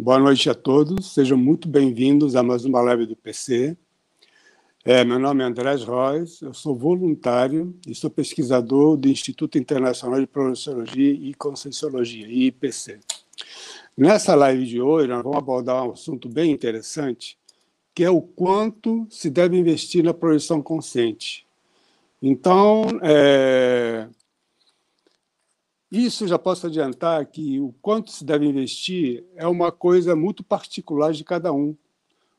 Boa noite a todos, sejam muito bem-vindos a mais uma live do PC. É, meu nome é Andrés Reis, eu sou voluntário e sou pesquisador do Instituto Internacional de Projeciologia e Conscienciologia, IPC. Nessa live de hoje, nós vamos abordar um assunto bem interessante, que é o quanto se deve investir na projeção consciente. Então, é, isso já posso adiantar que o quanto se deve investir é uma coisa muito particular de cada um.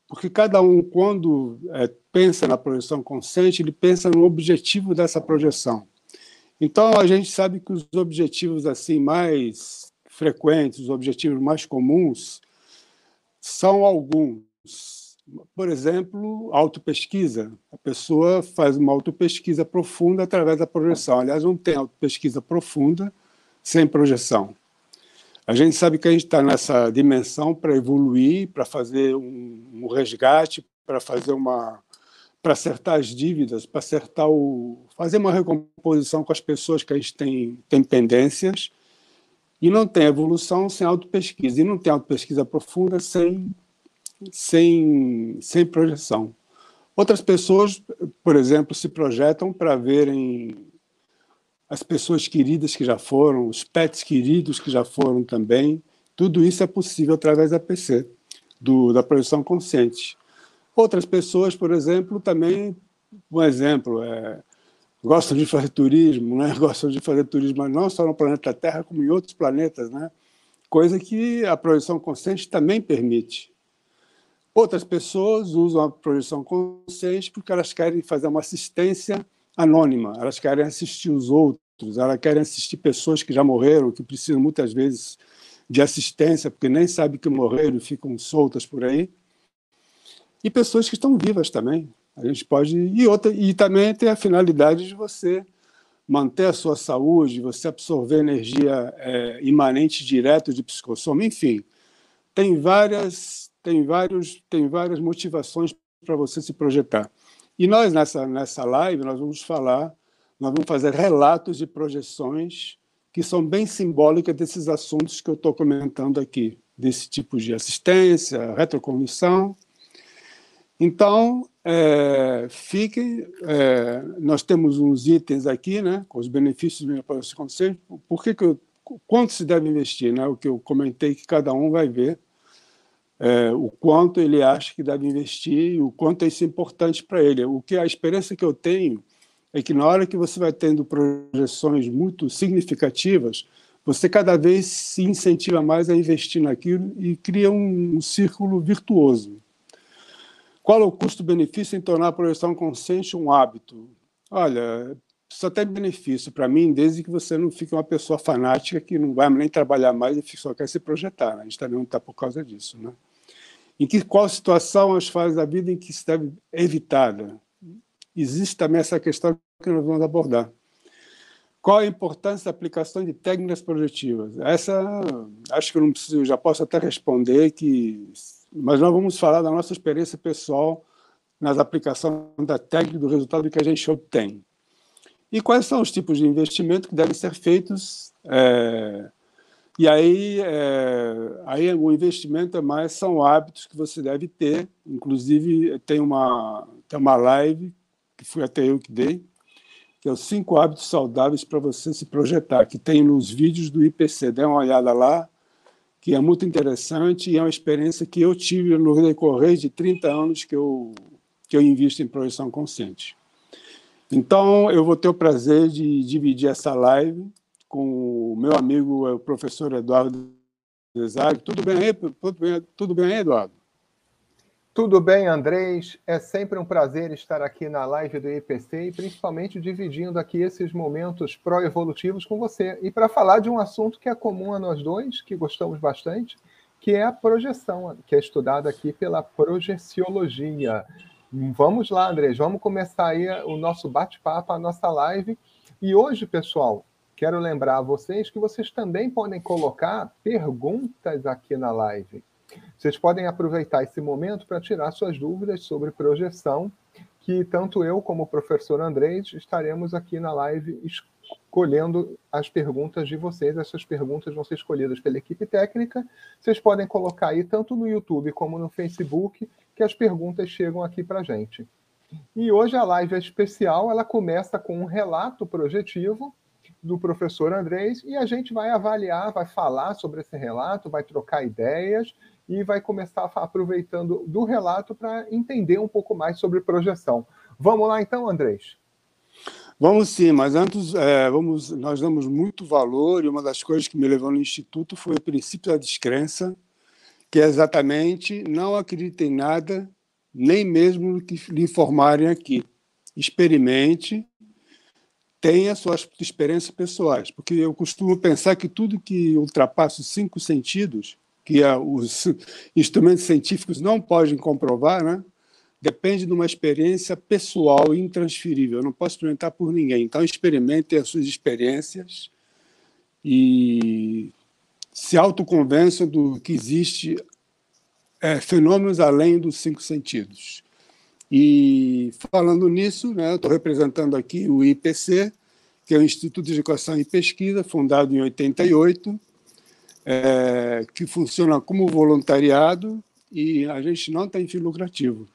Porque cada um, quando é, pensa na projeção consciente, ele pensa no objetivo dessa projeção. Então, a gente sabe que os objetivos assim mais frequentes, os objetivos mais comuns, são alguns. Por exemplo, autopesquisa. A pessoa faz uma autopesquisa profunda através da projeção. Aliás, não tem autopesquisa profunda sem projeção. A gente sabe que a gente está nessa dimensão para evoluir, para fazer um, um resgate, para fazer uma para acertar as dívidas, para acertar o fazer uma recomposição com as pessoas que a gente tem, tem pendências. E não tem evolução sem autopesquisa. E não tem autopesquisa profunda sem, sem, sem projeção. Outras pessoas, por exemplo, se projetam para verem as pessoas queridas que já foram, os pets queridos que já foram também. Tudo isso é possível através da PC, do, da projeção consciente. Outras pessoas, por exemplo, também, um exemplo, é, gostam de fazer turismo, né? gostam de fazer turismo não só no planeta Terra, como em outros planetas, né? coisa que a projeção consciente também permite. Outras pessoas usam a projeção consciente porque elas querem fazer uma assistência anônima, elas querem assistir os outros, elas querem assistir pessoas que já morreram, que precisam muitas vezes de assistência, porque nem sabem que morreram e ficam soltas por aí. E pessoas que estão vivas também. A gente pode. E, outra, e também tem a finalidade de você manter a sua saúde, você absorver energia é, imanente direto de psicossoma, enfim. Tem várias, tem vários, tem várias motivações para você se projetar. E nós, nessa, nessa live, nós vamos falar, nós vamos fazer relatos de projeções que são bem simbólicas desses assuntos que eu estou comentando aqui, desse tipo de assistência, retrocognição. Então, é, fiquem, é, nós temos uns itens aqui, né, com os benefícios do consciente, por que, que eu, quanto se deve investir, né, o que eu comentei que cada um vai ver, é, o quanto ele acha que deve investir e o quanto isso é importante para ele. O que a experiência que eu tenho é que na hora que você vai tendo projeções muito significativas, você cada vez se incentiva mais a investir naquilo e cria um, um círculo virtuoso. Qual é o custo-benefício em tornar a projeção consciente um hábito? Olha, só tem benefício para mim desde que você não fique uma pessoa fanática que não vai nem trabalhar mais e só quer se projetar. Né? A gente também não está por causa disso. Né? Em que, qual situação as fases da vida em que se deve evitada? Existe também essa questão que nós vamos abordar. Qual a importância da aplicação de técnicas projetivas? Essa, acho que eu não preciso, já posso até responder que, mas nós vamos falar da nossa experiência pessoal nas aplicações da técnica do resultado que a gente obtém. E quais são os tipos de investimento que devem ser feitos é, e aí, é, aí o investimento é mais são hábitos que você deve ter. Inclusive, tem uma, tem uma live, que fui até eu que dei, que é os cinco hábitos saudáveis para você se projetar, que tem nos vídeos do IPC. Dê uma olhada lá, que é muito interessante e é uma experiência que eu tive no decorrer de 30 anos que eu, que eu invisto em projeção consciente. Então, eu vou ter o prazer de dividir essa live com o meu amigo, o professor Eduardo Desag. Tudo bem aí? Tudo bem, tudo bem Eduardo? Tudo bem, Andrés. É sempre um prazer estar aqui na live do IPC e principalmente dividindo aqui esses momentos pró-evolutivos com você. E para falar de um assunto que é comum a nós dois, que gostamos bastante, que é a projeção, que é estudada aqui pela projeciologia. Vamos lá, Andrés, vamos começar aí o nosso bate-papo, a nossa live. E hoje, pessoal, quero lembrar a vocês que vocês também podem colocar perguntas aqui na live. Vocês podem aproveitar esse momento para tirar suas dúvidas sobre projeção que tanto eu como o professor Andrés estaremos aqui na live escolhendo as perguntas de vocês. Essas perguntas vão ser escolhidas pela equipe técnica. Vocês podem colocar aí, tanto no YouTube como no Facebook, que as perguntas chegam aqui para a gente. E hoje a live é especial, ela começa com um relato projetivo do professor Andrés e a gente vai avaliar, vai falar sobre esse relato, vai trocar ideias e vai começar aproveitando do relato para entender um pouco mais sobre projeção. Vamos lá então, Andrés? Vamos sim, mas antes é, vamos, nós damos muito valor e uma das coisas que me levou no Instituto foi o princípio da descrença, que é exatamente não acredite em nada, nem mesmo no que lhe informarem aqui. Experimente, tenha suas experiências pessoais, porque eu costumo pensar que tudo que ultrapassa os cinco sentidos que os instrumentos científicos não podem comprovar, né? depende de uma experiência pessoal intransferível. Eu não posso experimentar por ninguém. Então, experimente as suas experiências e se autoconvença do que existe é, fenômenos além dos cinco sentidos. E falando nisso, né, estou representando aqui o IPC, que é o Instituto de Educação e Pesquisa, fundado em 88, é, que funciona como voluntariado e a gente não tem fim lucrativo.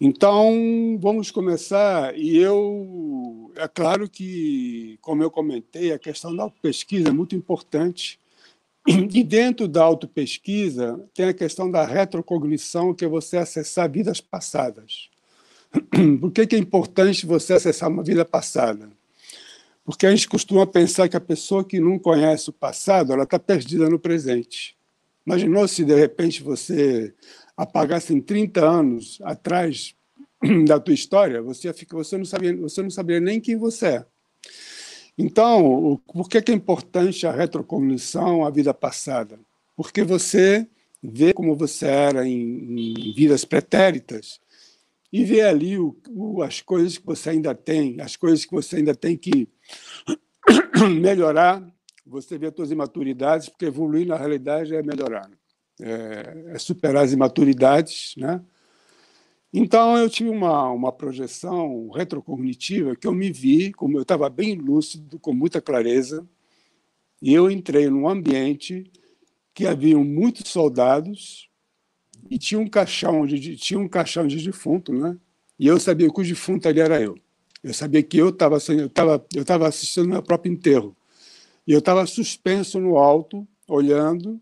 Então, vamos começar. E eu, é claro que, como eu comentei, a questão da pesquisa é muito importante. E dentro da autopesquisa tem a questão da retrocognição, que é você acessar vidas passadas. Por que, é importante você acessar uma vida passada? Porque a gente costuma pensar que a pessoa que não conhece o passado, ela está perdida no presente. Imaginou se, de repente, você apagasse em 30 anos atrás da tua história, você, fica, você, não sabia, você não saberia nem quem você é. Então, por que é importante a retrocognição, a vida passada? Porque você vê como você era em, em vidas pretéritas e vê ali o, o, as coisas que você ainda tem, as coisas que você ainda tem que melhorar. Você vê as suas imaturidades, porque evoluir na realidade é melhorar, é, é superar as imaturidades, né? Então, eu tive uma, uma projeção retrocognitiva que eu me vi, como eu estava bem lúcido, com muita clareza, e eu entrei num ambiente que haviam muitos soldados e tinha um caixão de, tinha um caixão de defunto, né? E eu sabia que o defunto ali era eu. Eu sabia que eu estava eu tava, eu tava assistindo meu próprio enterro. E eu estava suspenso no alto, olhando,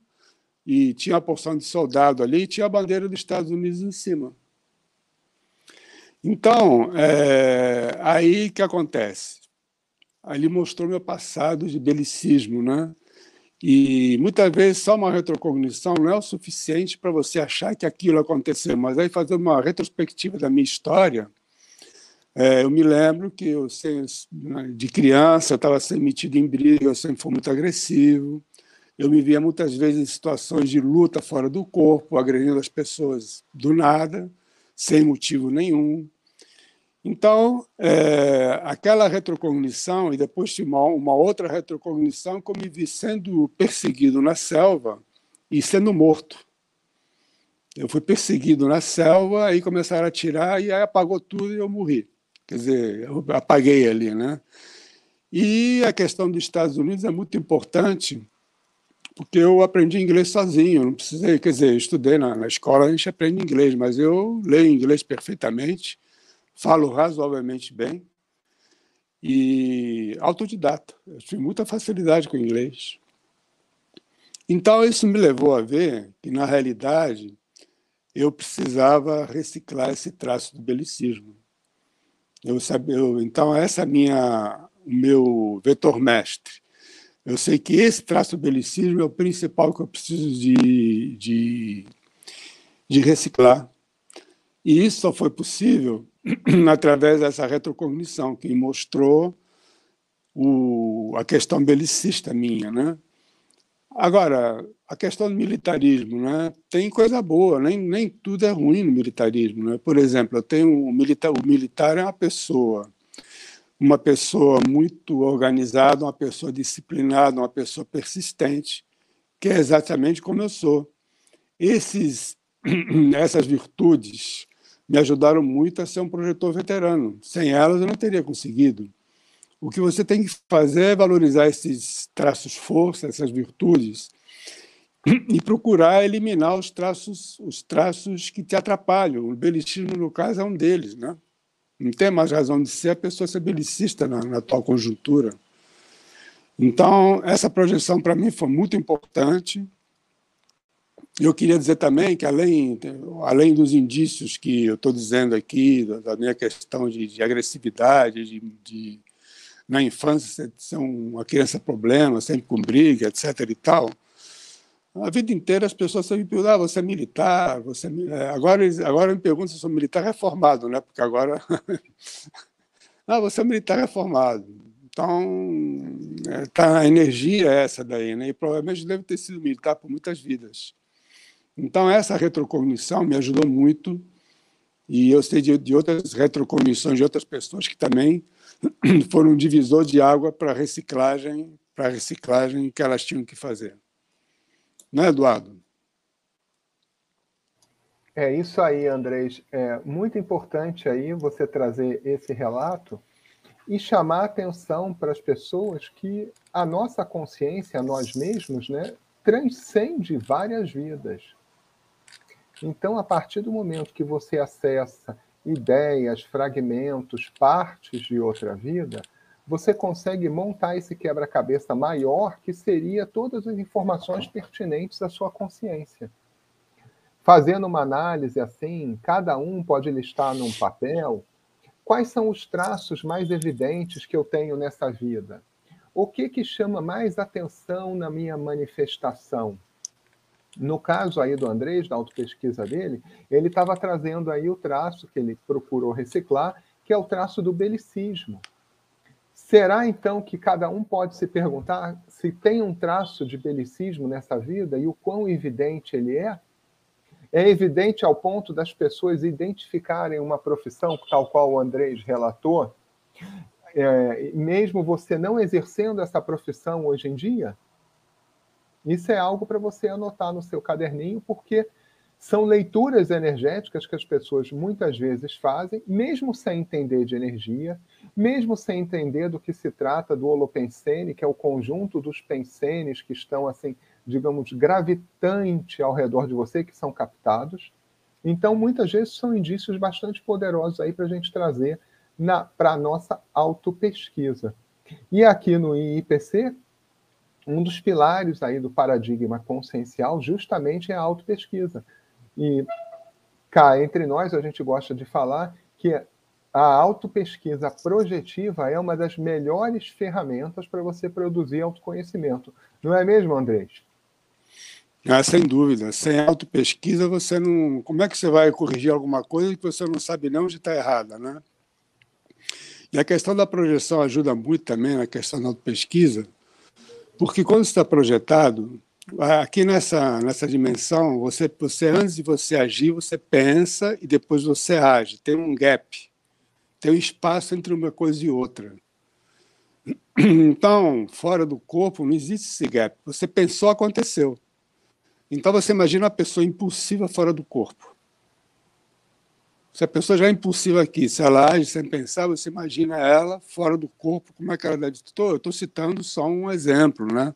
e tinha uma porção de soldado ali e tinha a bandeira dos Estados Unidos em cima. Então, é, aí que acontece? Ali mostrou meu passado de belicismo, né? E muitas vezes só uma retrocognição não é o suficiente para você achar que aquilo aconteceu, mas aí fazendo uma retrospectiva da minha história, é, eu me lembro que eu, de criança estava sendo metido em briga, eu sempre fui muito agressivo, eu me via muitas vezes em situações de luta fora do corpo, agredindo as pessoas do nada, sem motivo nenhum. Então, é, aquela retrocognição, e depois tinha uma, uma outra retrocognição, que eu me vi sendo perseguido na selva e sendo morto. Eu fui perseguido na selva, aí começaram a atirar, e aí apagou tudo e eu morri. Quer dizer, eu apaguei ali, né? E a questão dos Estados Unidos é muito importante, porque eu aprendi inglês sozinho, não precisei, quer dizer, estudei na, na escola, a gente aprende inglês, mas eu leio inglês perfeitamente, falo razoavelmente bem e autodidata. Eu tive muita facilidade com o inglês. Então, isso me levou a ver que, na realidade, eu precisava reciclar esse traço do belicismo. Eu sabia, eu, então, essa é minha, o meu vetor mestre. Eu sei que esse traço do belicismo é o principal que eu preciso de, de, de reciclar. E isso só foi possível através dessa retrocognição, que mostrou o, a questão belicista minha. Né? Agora, a questão do militarismo, né? tem coisa boa, nem, nem tudo é ruim no militarismo. Né? Por exemplo, eu tenho militar, o militar é uma pessoa, uma pessoa muito organizada, uma pessoa disciplinada, uma pessoa persistente, que é exatamente como eu sou. Esses, essas virtudes me ajudaram muito a ser um projetor veterano. Sem elas, eu não teria conseguido. O que você tem que fazer é valorizar esses traços força, essas virtudes, e procurar eliminar os traços, os traços que te atrapalham. O belicismo, no caso, é um deles. Né? Não tem mais razão de ser a pessoa ser belicista na, na atual conjuntura. Então, essa projeção para mim foi muito importante. Eu queria dizer também que, além, além dos indícios que eu estou dizendo aqui, da minha questão de, de agressividade, de, de, na infância ser uma criança problema, sempre com briga, etc. e tal, a vida inteira as pessoas sempre perguntam, ah, você é militar, você é... é agora, agora me perguntam se eu sou militar reformado, né? porque agora... ah, você é militar reformado. Então, é, tá, a energia é essa daí, né? e provavelmente deve ter sido militar por muitas vidas. Então, essa retrocognição me ajudou muito, e eu sei de, de outras retrocognições de outras pessoas que também foram um divisor de água para reciclagem, para reciclagem que elas tinham que fazer. Não é, Eduardo? É isso aí, Andrés. É muito importante aí você trazer esse relato e chamar atenção para as pessoas que a nossa consciência, nós mesmos, né, transcende várias vidas. Então, a partir do momento que você acessa ideias, fragmentos, partes de outra vida, você consegue montar esse quebra-cabeça maior que seria todas as informações pertinentes à sua consciência. Fazendo uma análise assim, cada um pode listar num papel quais são os traços mais evidentes que eu tenho nessa vida. O que que chama mais atenção na minha manifestação? No caso aí do Andrés, da autopesquisa dele, ele estava trazendo aí o traço que ele procurou reciclar, que é o traço do belicismo. Será então que cada um pode se perguntar se tem um traço de belicismo nessa vida e o quão evidente ele é? É evidente ao ponto das pessoas identificarem uma profissão, tal qual o Andrés relatou, é, mesmo você não exercendo essa profissão hoje em dia? Isso é algo para você anotar no seu caderninho, porque são leituras energéticas que as pessoas muitas vezes fazem, mesmo sem entender de energia, mesmo sem entender do que se trata do holopensene, que é o conjunto dos pensenes que estão, assim, digamos, gravitante ao redor de você, que são captados. Então, muitas vezes são indícios bastante poderosos aí para a gente trazer para a nossa autopesquisa. E aqui no IIPC, um dos pilares aí do paradigma consciencial justamente é a autopesquisa. E cá entre nós, a gente gosta de falar que a autopesquisa projetiva é uma das melhores ferramentas para você produzir autoconhecimento. Não é mesmo, Andrés? Ah, sem dúvida. Sem autopesquisa, você não. Como é que você vai corrigir alguma coisa que você não sabe nem onde está errada, né? E a questão da projeção ajuda muito também na questão da autopesquisa, porque quando está projetado, Aqui nessa, nessa dimensão, você, você antes de você agir, você pensa e depois você age. Tem um gap, tem um espaço entre uma coisa e outra. Então, fora do corpo, não existe esse gap. Você pensou, aconteceu. Então, você imagina uma pessoa impulsiva fora do corpo. Se a pessoa já é impulsiva aqui, se ela age sem pensar, você imagina ela fora do corpo, como é que ela deve... Eu estou citando só um exemplo, né?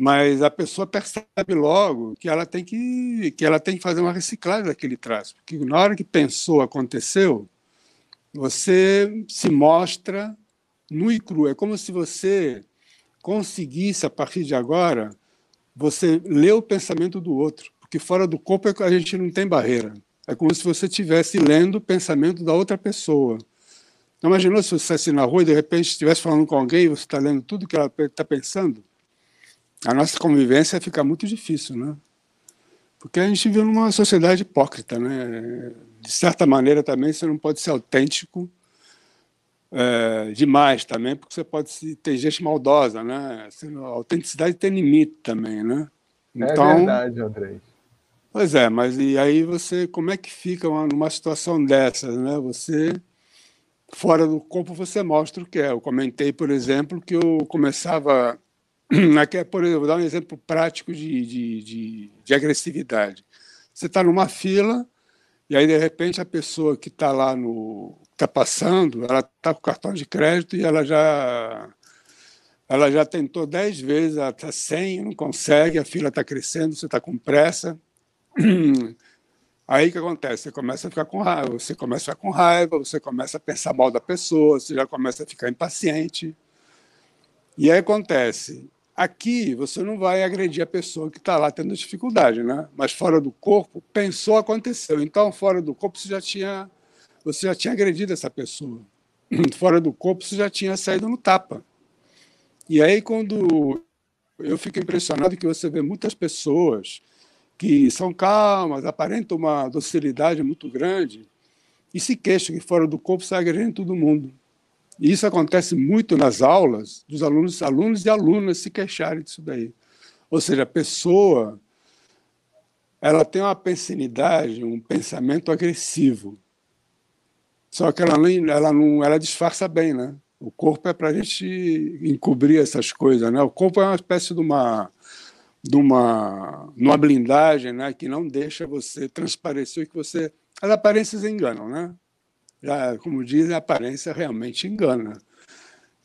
mas a pessoa percebe logo que ela tem que, que ela tem que fazer uma reciclagem daquele traço, porque na hora que pensou, aconteceu, você se mostra nu e cru. É como se você conseguisse, a partir de agora, você ler o pensamento do outro, porque fora do corpo é a gente não tem barreira. É como se você estivesse lendo o pensamento da outra pessoa. Não imaginou se você estivesse na rua e de repente estivesse falando com alguém e você está lendo tudo que ela está pensando? a nossa convivência fica muito difícil, né? Porque a gente vive numa sociedade hipócrita, né? De certa maneira também você não pode ser autêntico é, demais também, porque você pode ter gente maldosa, né? A autenticidade tem limite também, né? É então, é verdade, André. Pois é, mas e aí você, como é que fica uma, numa situação dessas, né? Você fora do corpo você mostra o que é. Eu comentei, por exemplo, que eu começava Aqui, por exemplo, vou dar um exemplo prático de, de, de, de agressividade. Você está numa fila E aí, de repente, a pessoa que está lá no. está passando, ela está com cartão de crédito e ela já. Ela já tentou dez vezes, ela está não consegue, a fila está crescendo, você está com pressa. Aí o que acontece? Você começa a ficar com raiva, você começa a ficar com raiva, você começa a pensar mal da pessoa, você já começa a ficar impaciente. E aí acontece, aqui você não vai agredir a pessoa que está lá tendo dificuldade, né? Mas fora do corpo, pensou, aconteceu. Então, fora do corpo, você já tinha, você já tinha agredido essa pessoa. Fora do corpo, você já tinha saído no tapa. E aí, quando eu fico impressionado que você vê muitas pessoas que são calmas, aparentam uma docilidade muito grande e se queixam que fora do corpo sai agredindo todo mundo. E isso acontece muito nas aulas dos alunos, alunos e alunas se queixarem disso daí. Ou seja, a pessoa ela tem uma pensinidade, um pensamento agressivo. Só que ela não, ela não ela disfarça bem, né? O corpo é para a gente encobrir essas coisas, né? O corpo é uma espécie de uma de uma, uma blindagem, né? Que não deixa você transparecer que você as aparências enganam, né? Já, como dizem, a aparência realmente engana.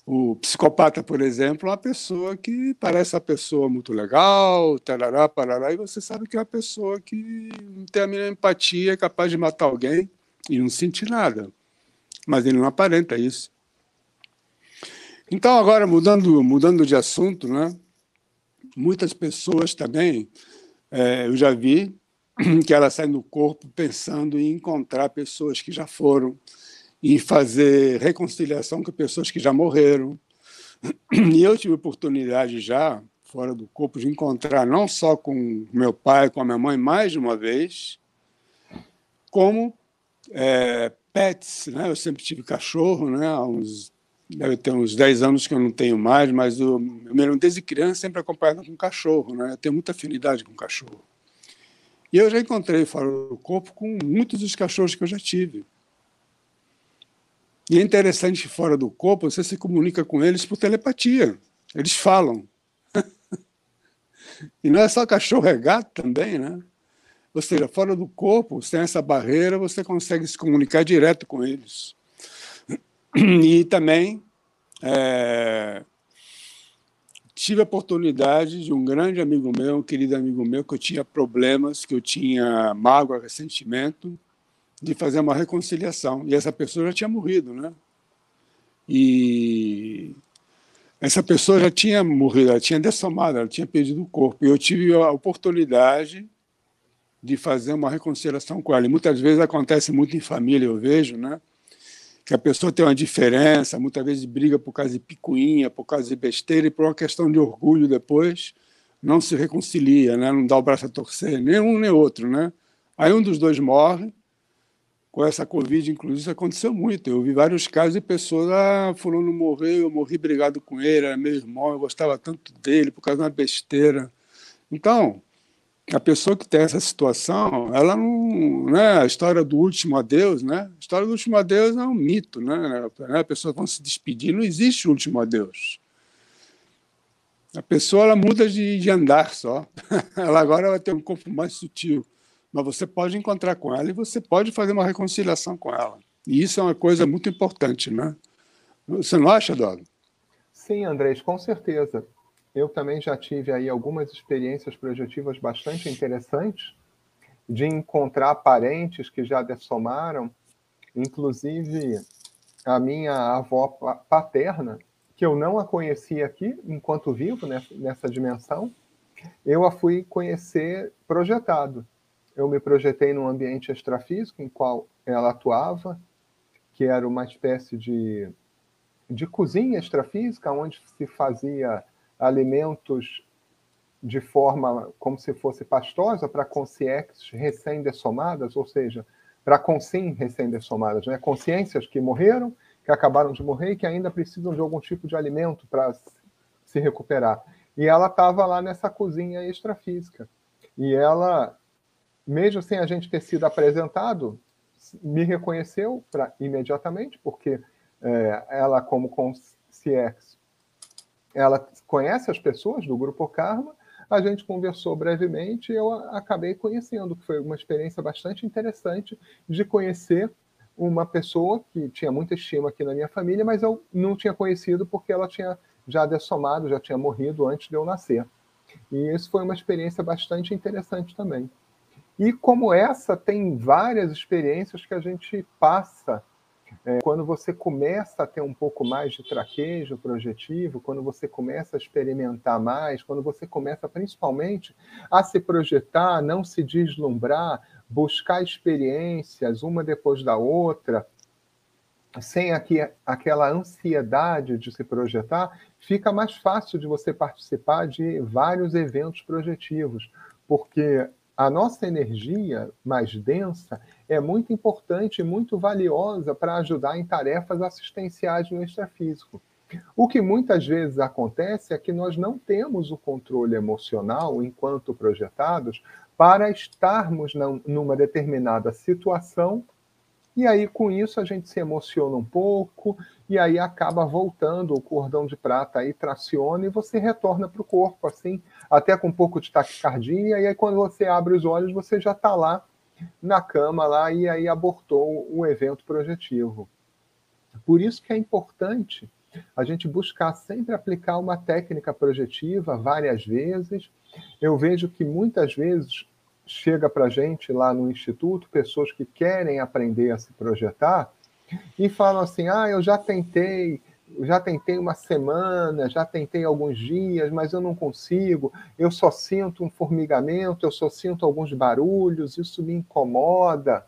O psicopata, por exemplo, é uma pessoa que parece uma pessoa muito legal, tarará, parará, e você sabe que é uma pessoa que não tem a mínima empatia, é capaz de matar alguém e não sentir nada. Mas ele não aparenta isso. Então, agora, mudando, mudando de assunto, né? Muitas pessoas também, é, eu já vi, que ela sai do corpo pensando em encontrar pessoas que já foram, em fazer reconciliação com pessoas que já morreram. E eu tive oportunidade já, fora do corpo, de encontrar não só com meu pai, com a minha mãe, mais de uma vez, como é, pets. Né? Eu sempre tive cachorro, né? há uns, deve ter uns 10 anos que eu não tenho mais, mas eu, eu desde criança sempre acompanhado com cachorro. Né? Eu tenho muita afinidade com cachorro. E eu já encontrei fora do corpo com muitos dos cachorros que eu já tive. E é interessante fora do corpo, você se comunica com eles por telepatia. Eles falam. e não é só cachorro, é gato também, né? Ou seja, fora do corpo, sem essa barreira, você consegue se comunicar direto com eles. E também é, tive a oportunidade de um grande amigo meu, um querido amigo meu, que eu tinha problemas, que eu tinha mágoa, ressentimento, de fazer uma reconciliação. E essa pessoa já tinha morrido, né? E essa pessoa já tinha morrido, ela tinha dessomado, ela tinha perdido o corpo. E eu tive a oportunidade de fazer uma reconciliação com ela. E muitas vezes acontece muito em família, eu vejo, né? Que a pessoa tem uma diferença, muitas vezes briga por causa de picuinha, por causa de besteira e por uma questão de orgulho depois não se reconcilia, né? não dá o braço a torcer, nem um nem outro. Né? Aí um dos dois morre, com essa Covid, inclusive, isso aconteceu muito. Eu vi vários casos de pessoas, ah, fulano morreu, eu morri brigado com ele, era meu irmão, eu gostava tanto dele por causa de uma besteira. Então, a pessoa que tem essa situação, ela não, né, a história do último adeus, né? A história do último adeus é um mito, né? A pessoa vão se despedir, não existe último adeus. A pessoa ela muda de, de andar só. ela agora vai ter um corpo mais sutil, mas você pode encontrar com ela e você pode fazer uma reconciliação com ela. E isso é uma coisa muito importante, né? Você não acha, Dodo? Sim, Andrés, com certeza eu também já tive aí algumas experiências projetivas bastante interessantes de encontrar parentes que já dessomaram, inclusive a minha avó paterna, que eu não a conhecia aqui enquanto vivo nessa dimensão, eu a fui conhecer projetado. Eu me projetei num ambiente extrafísico em qual ela atuava, que era uma espécie de, de cozinha extrafísica, onde se fazia alimentos de forma como se fosse pastosa para consciências recém-dessomadas, ou seja, para consim recém-dessomadas, né? consciências que morreram, que acabaram de morrer e que ainda precisam de algum tipo de alimento para se recuperar. E ela estava lá nessa cozinha extrafísica. E ela, mesmo sem a gente ter sido apresentado, me reconheceu pra, imediatamente, porque é, ela, como consciência ela conhece as pessoas do grupo Karma, A gente conversou brevemente e eu acabei conhecendo, que foi uma experiência bastante interessante de conhecer uma pessoa que tinha muita estima aqui na minha família, mas eu não tinha conhecido porque ela tinha já dessomado, já tinha morrido antes de eu nascer. E isso foi uma experiência bastante interessante também. E como essa, tem várias experiências que a gente passa é, quando você começa a ter um pouco mais de traquejo projetivo, quando você começa a experimentar mais, quando você começa principalmente a se projetar, não se deslumbrar, buscar experiências uma depois da outra, sem aqui, aquela ansiedade de se projetar, fica mais fácil de você participar de vários eventos projetivos, porque a nossa energia mais densa é muito importante e muito valiosa para ajudar em tarefas assistenciais no extrafísico. O que muitas vezes acontece é que nós não temos o controle emocional, enquanto projetados, para estarmos numa determinada situação e aí, com isso, a gente se emociona um pouco, e aí acaba voltando, o cordão de prata aí traciona e você retorna para o corpo, assim, até com um pouco de taquicardia, e aí quando você abre os olhos, você já está lá na cama lá e aí abortou o evento projetivo. Por isso que é importante a gente buscar sempre aplicar uma técnica projetiva várias vezes. Eu vejo que muitas vezes chega para a gente lá no Instituto, pessoas que querem aprender a se projetar, e falam assim: ah, eu já tentei, já tentei uma semana, já tentei alguns dias, mas eu não consigo, eu só sinto um formigamento, eu só sinto alguns barulhos, isso me incomoda.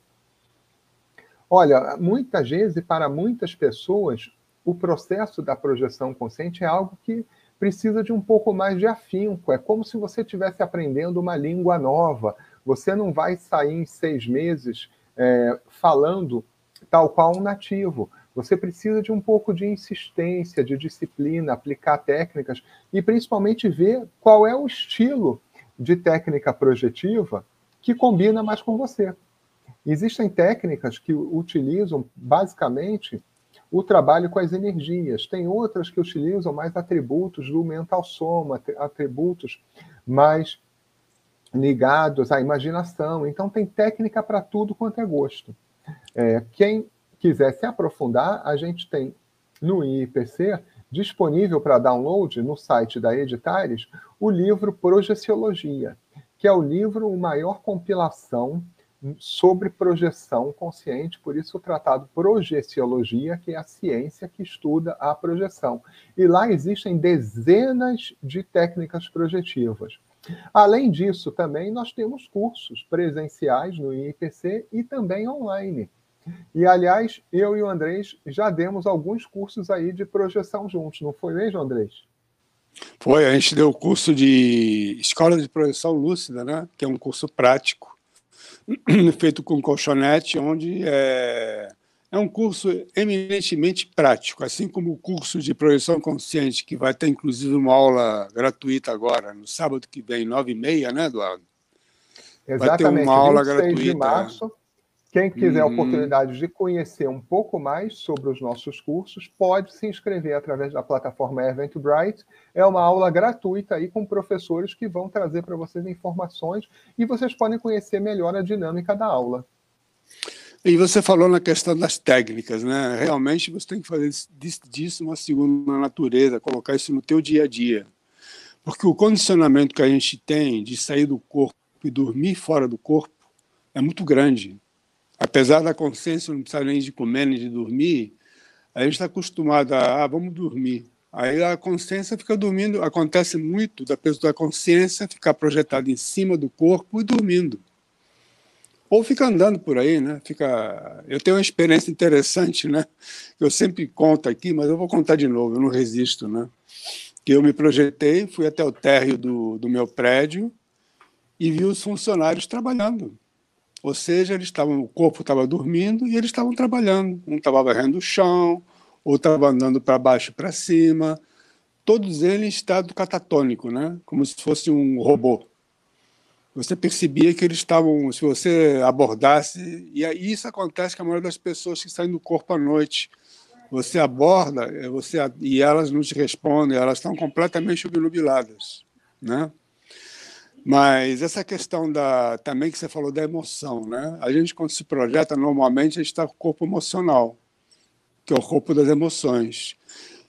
Olha, muitas vezes, para muitas pessoas, o processo da projeção consciente é algo que precisa de um pouco mais de afinco. É como se você estivesse aprendendo uma língua nova. Você não vai sair em seis meses é, falando tal qual um nativo. Você precisa de um pouco de insistência, de disciplina, aplicar técnicas e principalmente ver qual é o estilo de técnica projetiva que combina mais com você. Existem técnicas que utilizam basicamente o trabalho com as energias. Tem outras que utilizam mais atributos do mental soma, atributos mais ligados à imaginação. Então, tem técnica para tudo quanto é gosto. É, quem quiser se aprofundar, a gente tem no IPC disponível para download no site da Editares o livro Projeciologia, que é o livro, a maior compilação sobre projeção consciente, por isso o tratado Projeciologia, que é a ciência que estuda a projeção. E lá existem dezenas de técnicas projetivas. Além disso, também nós temos cursos presenciais no IPC e também online. E, aliás, eu e o Andrés já demos alguns cursos aí de projeção juntos, não foi mesmo, Andrés? Foi, a gente deu o curso de Escola de Projeção Lúcida, né? que é um curso prático feito com colchonete, onde é, é um curso eminentemente prático, assim como o curso de projeção consciente, que vai ter inclusive uma aula gratuita agora, no sábado que vem, nove e meia, né, Eduardo? Exatamente, vai ter uma aula gratuita. de março. Quem quiser a uhum. oportunidade de conhecer um pouco mais sobre os nossos cursos, pode se inscrever através da plataforma Eventbrite. É uma aula gratuita aí com professores que vão trazer para vocês informações e vocês podem conhecer melhor a dinâmica da aula. E você falou na questão das técnicas, né? Realmente você tem que fazer disso uma segunda natureza, colocar isso no teu dia a dia. Porque o condicionamento que a gente tem de sair do corpo e dormir fora do corpo é muito grande apesar da consciência não precisar nem de comer nem de dormir, a gente está acostumado a, ah, vamos dormir. Aí a consciência fica dormindo, acontece muito da pessoa da consciência ficar projetada em cima do corpo e dormindo. Ou fica andando por aí, né? Fica... Eu tenho uma experiência interessante, né? Eu sempre conto aqui, mas eu vou contar de novo, eu não resisto, né? Que eu me projetei, fui até o térreo do, do meu prédio e vi os funcionários trabalhando. Ou seja, eles estavam, o corpo estava dormindo e eles estavam trabalhando. Um estava varrendo o chão, outro estava andando para baixo e para cima. Todos eles em estado catatônico, né? como se fosse um robô. Você percebia que eles estavam, se você abordasse, e isso acontece com a maioria das pessoas que saem do corpo à noite. Você aborda é, você, e elas não te respondem, elas estão completamente obnubiladas. Né? Mas essa questão da também que você falou da emoção, né? A gente quando se projeta normalmente a gente está com o corpo emocional, que é o corpo das emoções.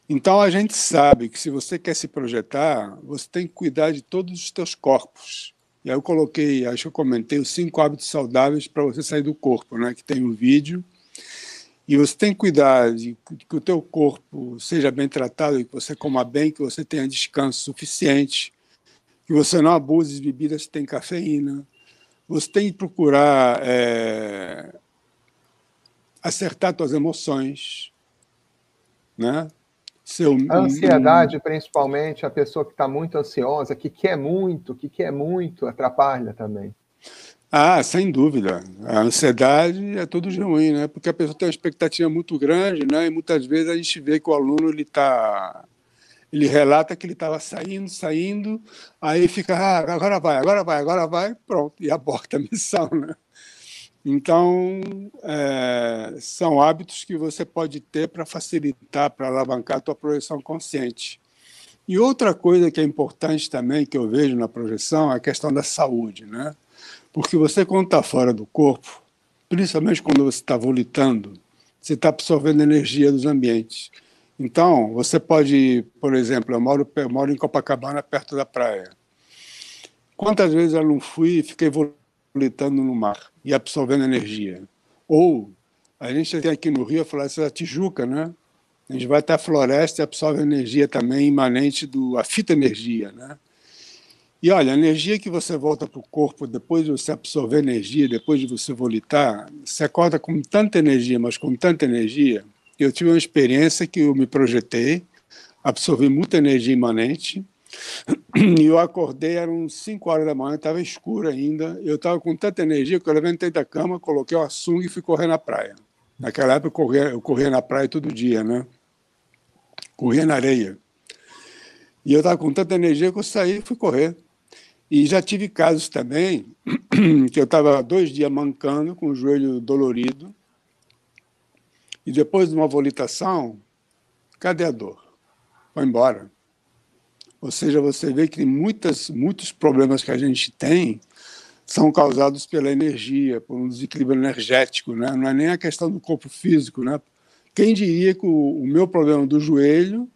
Então a gente sabe que se você quer se projetar, você tem que cuidar de todos os teus corpos. E aí eu coloquei, acho que eu comentei os cinco hábitos saudáveis para você sair do corpo, né? Que tem um vídeo. E você tem que cuidar de que o teu corpo seja bem tratado, que você coma bem, que você tenha descanso suficiente, que você não abuse de bebidas que têm cafeína. Você tem que procurar é, acertar suas emoções, né? Seu... A ansiedade, principalmente, a pessoa que está muito ansiosa, que quer muito, que quer muito, atrapalha também. Ah, sem dúvida. A ansiedade é tudo de ruim, né? Porque a pessoa tem uma expectativa muito grande, né? E muitas vezes a gente vê que o aluno ele está, ele relata que ele estava saindo, saindo, aí fica, ah, agora vai, agora vai, agora vai, pronto, e aborta a missão, né? Então, é, são hábitos que você pode ter para facilitar, para alavancar a tua projeção consciente. E outra coisa que é importante também, que eu vejo na projeção, é a questão da saúde, né? Porque você, quando está fora do corpo, principalmente quando você está volitando, você está absorvendo energia dos ambientes. Então, você pode, por exemplo, eu moro, eu moro em Copacabana, perto da praia. Quantas vezes eu não fui e fiquei volitando no mar? e absorvendo energia. Ou a gente tem aqui no Rio a floresta da Tijuca, né? A gente vai até a floresta e absorve energia também imanente do a fita energia, né? E olha, a energia que você volta para o corpo depois de você absorver energia, depois de você volitar, você acorda com tanta energia, mas com tanta energia. Eu tive uma experiência que eu me projetei, absorvi muita energia imanente, e eu acordei, eram 5 horas da manhã, estava escuro ainda. Eu estava com tanta energia que eu levantei da cama, coloquei o açúcar e fui correr na praia. Naquela época eu corria, eu corria na praia todo dia, né? Corria na areia. E eu estava com tanta energia que eu saí e fui correr. E já tive casos também que eu estava dois dias mancando, com o joelho dolorido. E depois de uma volitação, cadê a dor? Foi embora. Ou seja, você vê que muitas, muitos problemas que a gente tem são causados pela energia, por um desequilíbrio energético, né? não é nem a questão do corpo físico. Né? Quem diria que o, o meu problema do joelho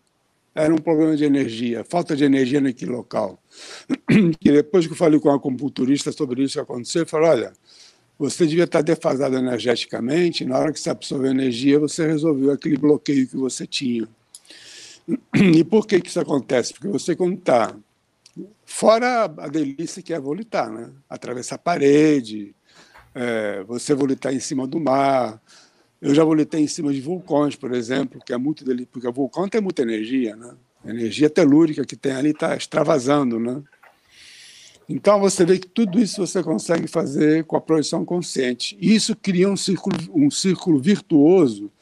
era um problema de energia, falta de energia naquele local. Que depois que eu falei com a acupunturista sobre isso que aconteceu, eu falei, olha, você devia estar defasado energeticamente, na hora que você absorveu energia, você resolveu aquele bloqueio que você tinha. E por que, isso acontece? Porque você, quando está fora a delícia que é volitar, né? atravessar a parede, é, você volitar em cima do mar. Eu já volitei em cima de vulcões, por exemplo, que é muito delícia, porque o vulcão tem muita energia, né? A energia telúrica que tem ali está extravasando, né? Então você vê que tudo isso você consegue fazer com a projeção consciente. E isso cria um círculo, um círculo virtuoso,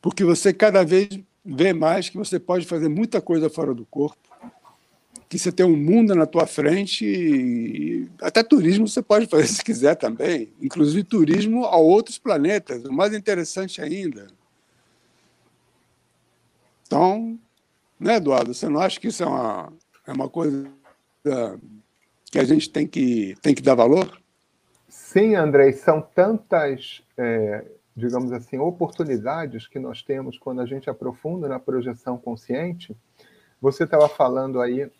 porque você cada vez vê mais que você pode fazer muita coisa fora do corpo, que você tem um mundo na tua frente e até turismo você pode fazer se quiser também, inclusive turismo a outros planetas, o mais interessante ainda. Então, né, Eduardo, você não acha que isso é uma, é uma coisa que a gente tem que, tem que dar valor? Sim, André, são tantas é, digamos assim, oportunidades que nós temos quando a gente aprofunda na projeção consciente. Você estava falando aí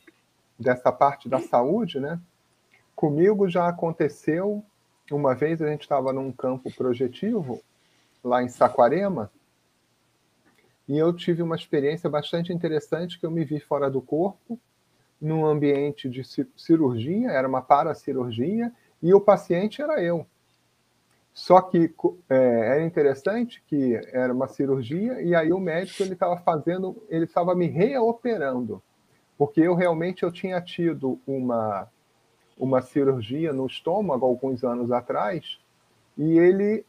dessa parte da saúde, né? Comigo já aconteceu uma vez a gente estava num campo projetivo lá em Saquarema e eu tive uma experiência bastante interessante que eu me vi fora do corpo num ambiente de cirurgia, era uma paracirurgia e o paciente era eu. Só que é, era interessante que era uma cirurgia e aí o médico ele estava fazendo, ele estava me reoperando, porque eu realmente eu tinha tido uma uma cirurgia no estômago alguns anos atrás e ele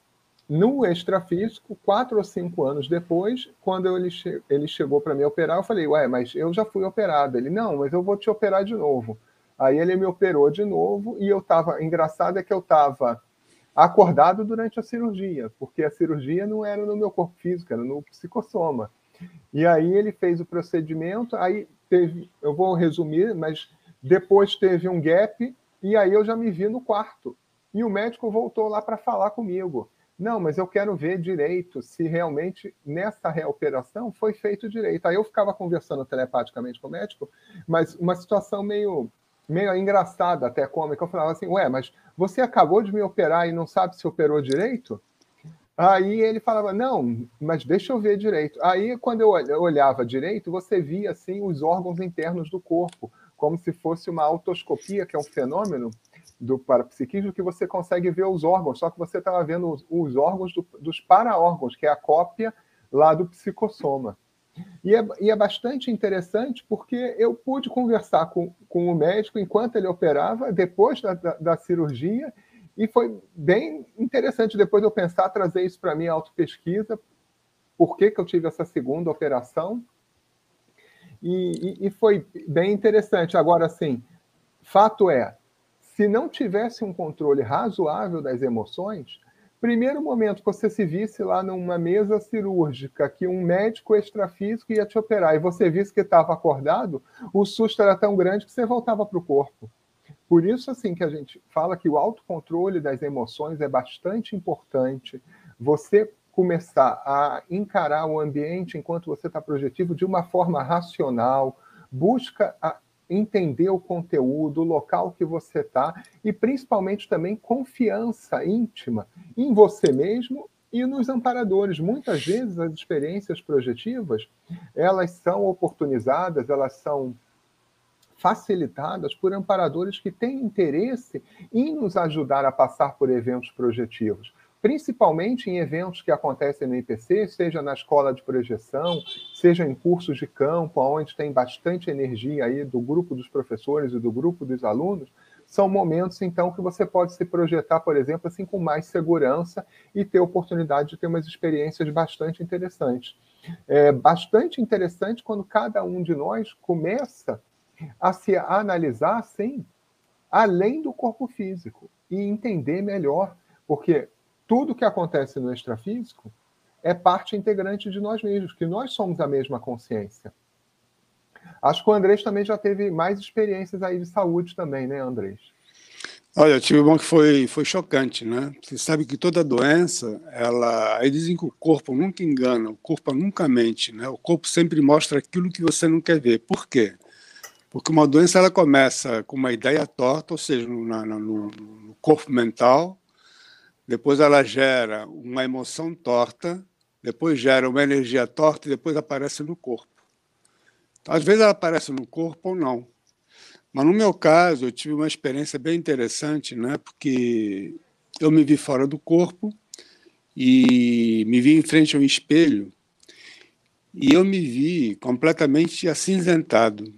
no extrafísico, quatro ou cinco anos depois, quando ele, che ele chegou para me operar, eu falei, ué, mas eu já fui operado. Ele, não, mas eu vou te operar de novo. Aí ele me operou de novo e eu estava, engraçado é que eu estava acordado durante a cirurgia, porque a cirurgia não era no meu corpo físico, era no psicossoma. E aí ele fez o procedimento, aí teve, eu vou resumir, mas depois teve um gap, E aí eu já me vi no quarto. E o médico voltou lá para falar comigo. Não, mas eu quero ver direito se realmente nessa reoperação foi feito direito. Aí eu ficava conversando telepaticamente com o médico, mas uma situação meio, meio engraçada, até cômica. Eu falava assim: Ué, mas você acabou de me operar e não sabe se operou direito? Aí ele falava: Não, mas deixa eu ver direito. Aí quando eu olhava direito, você via assim os órgãos internos do corpo, como se fosse uma autoscopia, que é um fenômeno do parapsiquismo que você consegue ver os órgãos, só que você estava vendo os, os órgãos do, dos para-órgãos, que é a cópia lá do psicossoma. E é, e é, bastante interessante porque eu pude conversar com, com o médico enquanto ele operava, depois da, da, da cirurgia, e foi bem interessante depois eu pensar, trazer isso para minha autopesquisa, por que, que eu tive essa segunda operação. E, e, e foi bem interessante. Agora, assim, fato é, se não tivesse um controle razoável das emoções, primeiro momento que você se visse lá numa mesa cirúrgica, que um médico extrafísico ia te operar e você visse que estava acordado, o susto era tão grande que você voltava para o corpo. Por isso, assim, que a gente fala que o autocontrole das emoções é bastante importante. Você começar a encarar o ambiente enquanto você está projetivo de uma forma racional, busca a entender o conteúdo, o local que você está e principalmente também confiança íntima em você mesmo e nos amparadores. Muitas vezes as experiências projetivas, elas são oportunizadas, elas são facilitadas por amparadores que têm interesse em nos ajudar a passar por eventos projetivos principalmente em eventos que acontecem no IPC, seja na escola de projeção, seja em cursos de campo, onde tem bastante energia aí do grupo dos professores e do grupo dos alunos, são momentos então que você pode se projetar, por exemplo, assim com mais segurança e ter oportunidade de ter umas experiências bastante interessantes. É bastante interessante quando cada um de nós começa a se analisar assim, além do corpo físico e entender melhor, porque tudo que acontece no extrafísico é parte integrante de nós mesmos, que nós somos a mesma consciência. Acho que o Andrés também já teve mais experiências aí de saúde também, né, Andrés? Olha, eu tive um que foi, foi chocante, né? Você sabe que toda doença, ela. Aí dizem que o corpo nunca engana, o corpo nunca mente, né? O corpo sempre mostra aquilo que você não quer ver. Por quê? Porque uma doença ela começa com uma ideia torta, ou seja, no, no, no corpo mental, depois ela gera uma emoção torta, depois gera uma energia torta e depois aparece no corpo. Então, às vezes ela aparece no corpo ou não. Mas no meu caso, eu tive uma experiência bem interessante, né? porque eu me vi fora do corpo e me vi em frente a um espelho e eu me vi completamente acinzentado.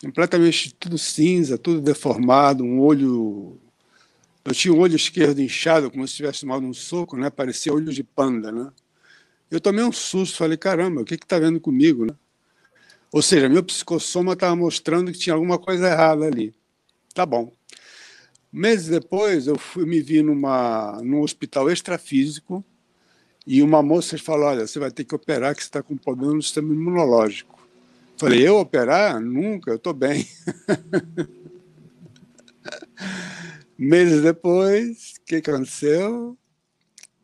Completamente tudo cinza, tudo deformado, um olho eu tinha o olho esquerdo inchado, como se tivesse tomado um soco, né? Parecia olho de panda, né? Eu tomei um susto, falei, caramba, o que está vendo comigo, né? Ou seja, meu psicossoma estava mostrando que tinha alguma coisa errada ali. Tá bom. Meses depois, eu fui me vi numa, num hospital extrafísico e uma moça falou, olha, você vai ter que operar que você está com problema no sistema imunológico. Falei, eu operar? Nunca, eu estou bem. Meses depois, o que aconteceu?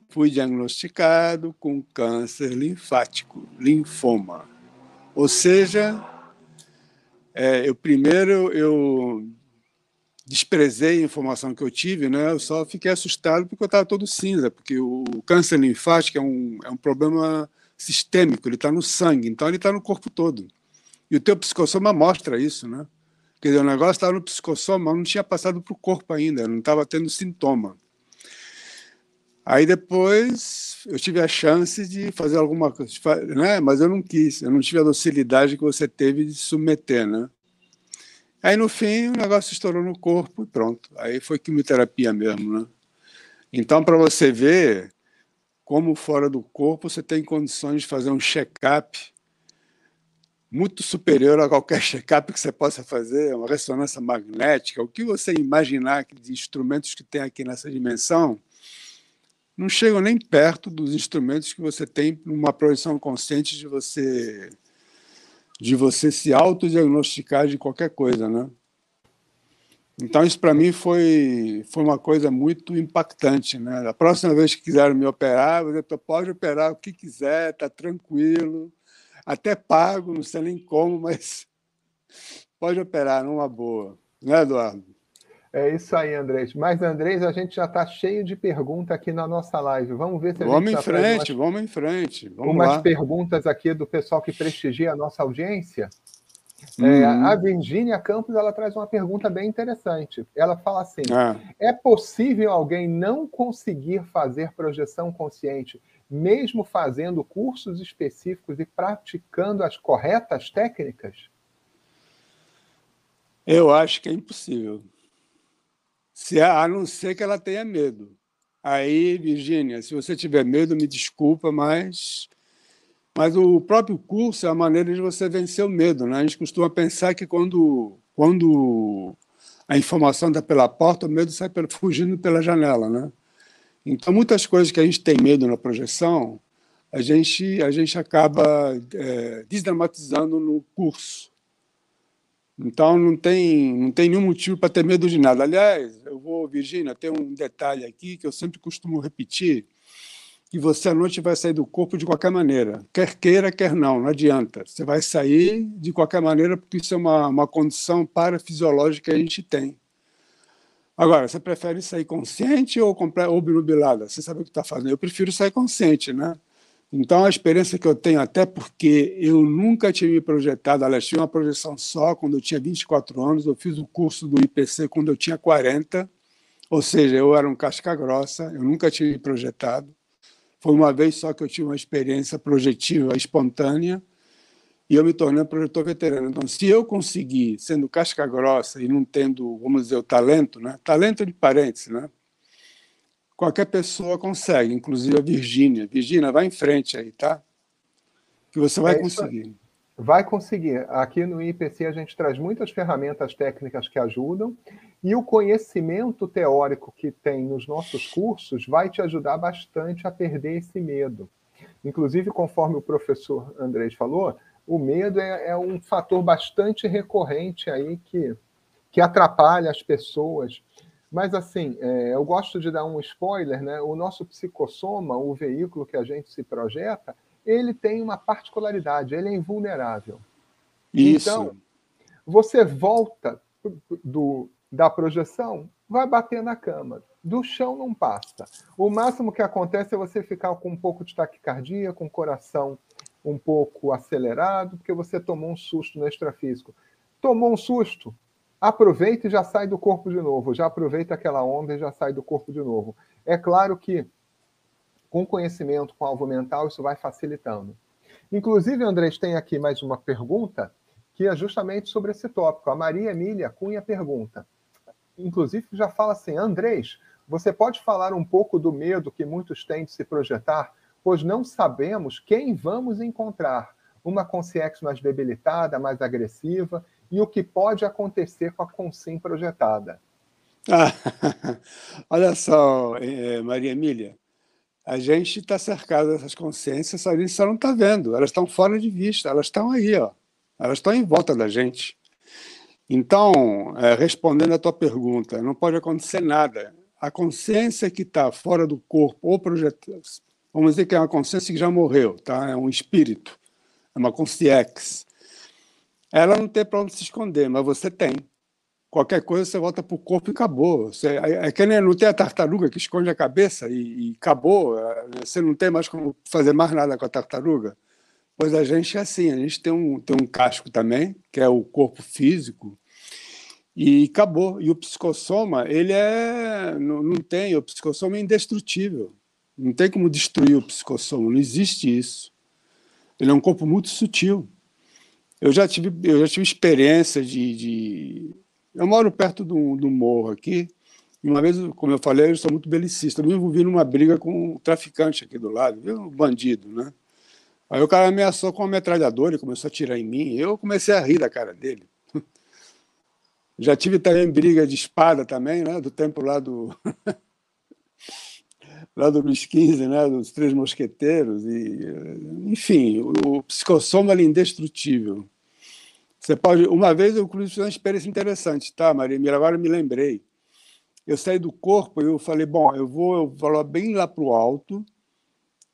Fui diagnosticado com câncer linfático, linfoma. Ou seja, é, eu primeiro eu desprezei a informação que eu tive, né? Eu só fiquei assustado porque eu estava todo cinza, porque o câncer linfático é um, é um problema sistêmico, ele está no sangue, então ele está no corpo todo. E o teu psicossoma mostra isso, né? Quer dizer, o negócio estava no psicossoma, mas não tinha passado para o corpo ainda, não estava tendo sintoma. Aí depois eu tive a chance de fazer alguma coisa, né? mas eu não quis, eu não tive a docilidade que você teve de submeter. Né? Aí no fim o negócio estourou no corpo e pronto. Aí foi quimioterapia mesmo. Né? Então, para você ver como fora do corpo você tem condições de fazer um check-up muito superior a qualquer check-up que você possa fazer, uma ressonância magnética, o que você imaginar de instrumentos que tem aqui nessa dimensão, não chegam nem perto dos instrumentos que você tem numa projeção consciente de você de você se autodiagnosticar de qualquer coisa, né? Então, isso para mim foi, foi uma coisa muito impactante. Né? A próxima vez que quiserem me operar, você pode operar o que quiser, está tranquilo, até pago, não sei nem como, mas pode operar numa boa. Né, Eduardo? É isso aí, Andrés. Mas, Andrés, a gente já está cheio de perguntas aqui na nossa live. Vamos ver se a vamos gente em frente, umas, vamos em frente. Vamos umas lá. perguntas aqui do pessoal que prestigia a nossa audiência. Hum. É, a Virgínia Campos ela traz uma pergunta bem interessante. Ela fala assim: ah. é possível alguém não conseguir fazer projeção consciente, mesmo fazendo cursos específicos e praticando as corretas técnicas? Eu acho que é impossível. Se, a não ser que ela tenha medo. Aí, Virgínia, se você tiver medo, me desculpa, mas mas o próprio curso é a maneira de você vencer o medo. Né? A gente costuma pensar que quando, quando a informação está pela porta, o medo sai fugindo pela janela. Né? Então, muitas coisas que a gente tem medo na projeção, a gente, a gente acaba é, desdramatizando no curso. Então, não tem, não tem nenhum motivo para ter medo de nada. Aliás, eu vou, Virginia, tem um detalhe aqui que eu sempre costumo repetir, que você à noite vai sair do corpo de qualquer maneira. Quer queira, quer não, não adianta. Você vai sair de qualquer maneira, porque isso é uma, uma condição parafisiológica que a gente tem. Agora, você prefere sair consciente ou obnubilada? Você sabe o que está fazendo. Eu prefiro sair consciente, né? Então, a experiência que eu tenho, até porque eu nunca tinha me projetado, aliás, tinha uma projeção só quando eu tinha 24 anos, eu fiz o curso do IPC quando eu tinha 40, ou seja, eu era um casca grossa, eu nunca tinha me projetado. Foi uma vez só que eu tive uma experiência projetiva espontânea e eu me tornei projetor veterano. Então, se eu conseguir, sendo casca grossa e não tendo, vamos dizer, o talento, né? talento de parênteses, né? Qualquer pessoa consegue, inclusive a Virgínia. Virgínia, vai em frente aí, tá? Que você vai é conseguir. Vai conseguir. Aqui no IPC a gente traz muitas ferramentas técnicas que ajudam e o conhecimento teórico que tem nos nossos cursos vai te ajudar bastante a perder esse medo. Inclusive, conforme o professor Andrés falou, o medo é, é um fator bastante recorrente aí que, que atrapalha as pessoas mas, assim, é, eu gosto de dar um spoiler, né? O nosso psicossoma, o veículo que a gente se projeta, ele tem uma particularidade, ele é invulnerável. Isso. Então, você volta do, da projeção, vai bater na cama. Do chão não passa. O máximo que acontece é você ficar com um pouco de taquicardia, com o coração um pouco acelerado, porque você tomou um susto no extrafísico. Tomou um susto, aproveita e já sai do corpo de novo, já aproveita aquela onda e já sai do corpo de novo. É claro que com conhecimento, com alvo mental, isso vai facilitando. Inclusive, Andrés, tem aqui mais uma pergunta que é justamente sobre esse tópico. A Maria Emília Cunha pergunta. Inclusive, já fala assim: Andrés, você pode falar um pouco do medo que muitos têm de se projetar, pois não sabemos quem vamos encontrar. Uma consciência mais debilitada, mais agressiva, e o que pode acontecer com a consim projetada. Ah, olha só, eh, Maria Emília, a gente está cercado dessas consciências, a gente só não está vendo, elas estão fora de vista, elas estão aí, ó, elas estão em volta da gente. Então, é, respondendo a tua pergunta, não pode acontecer nada. A consciência que está fora do corpo ou projetada, vamos dizer que é uma consciência que já morreu, tá? é um espírito, é uma consciência ela não tem para onde se esconder, mas você tem. Qualquer coisa você volta para o corpo e acabou. Você, é, é que nem, não tem a tartaruga que esconde a cabeça e, e acabou. É, você não tem mais como fazer mais nada com a tartaruga. Pois a gente é assim, a gente tem um, tem um casco também, que é o corpo físico, e acabou. E o psicossoma, ele é. Não, não tem, o psicossoma é indestrutível. Não tem como destruir o psicossoma, não existe isso. Ele é um corpo muito sutil. Eu já tive, eu já tive experiência de, de... Eu moro perto do, do morro aqui, e uma vez, como eu falei, eu sou muito belicista. Eu me envolvi numa briga com um traficante aqui do lado, viu? um bandido, né? Aí o cara ameaçou com uma metralhadora e começou a atirar em mim. Eu comecei a rir da cara dele. Já tive também briga de espada também, né? Do tempo lá do lá do Luiz XV, né? Dos Três Mosqueteiros e, enfim, o, o psicossoma é indestrutível. Você pode. Uma vez eu fiz uma experiência interessante, tá, Maria? Agora me lembrei. Eu saí do corpo e eu falei, bom, eu vou, eu vou bem lá para o alto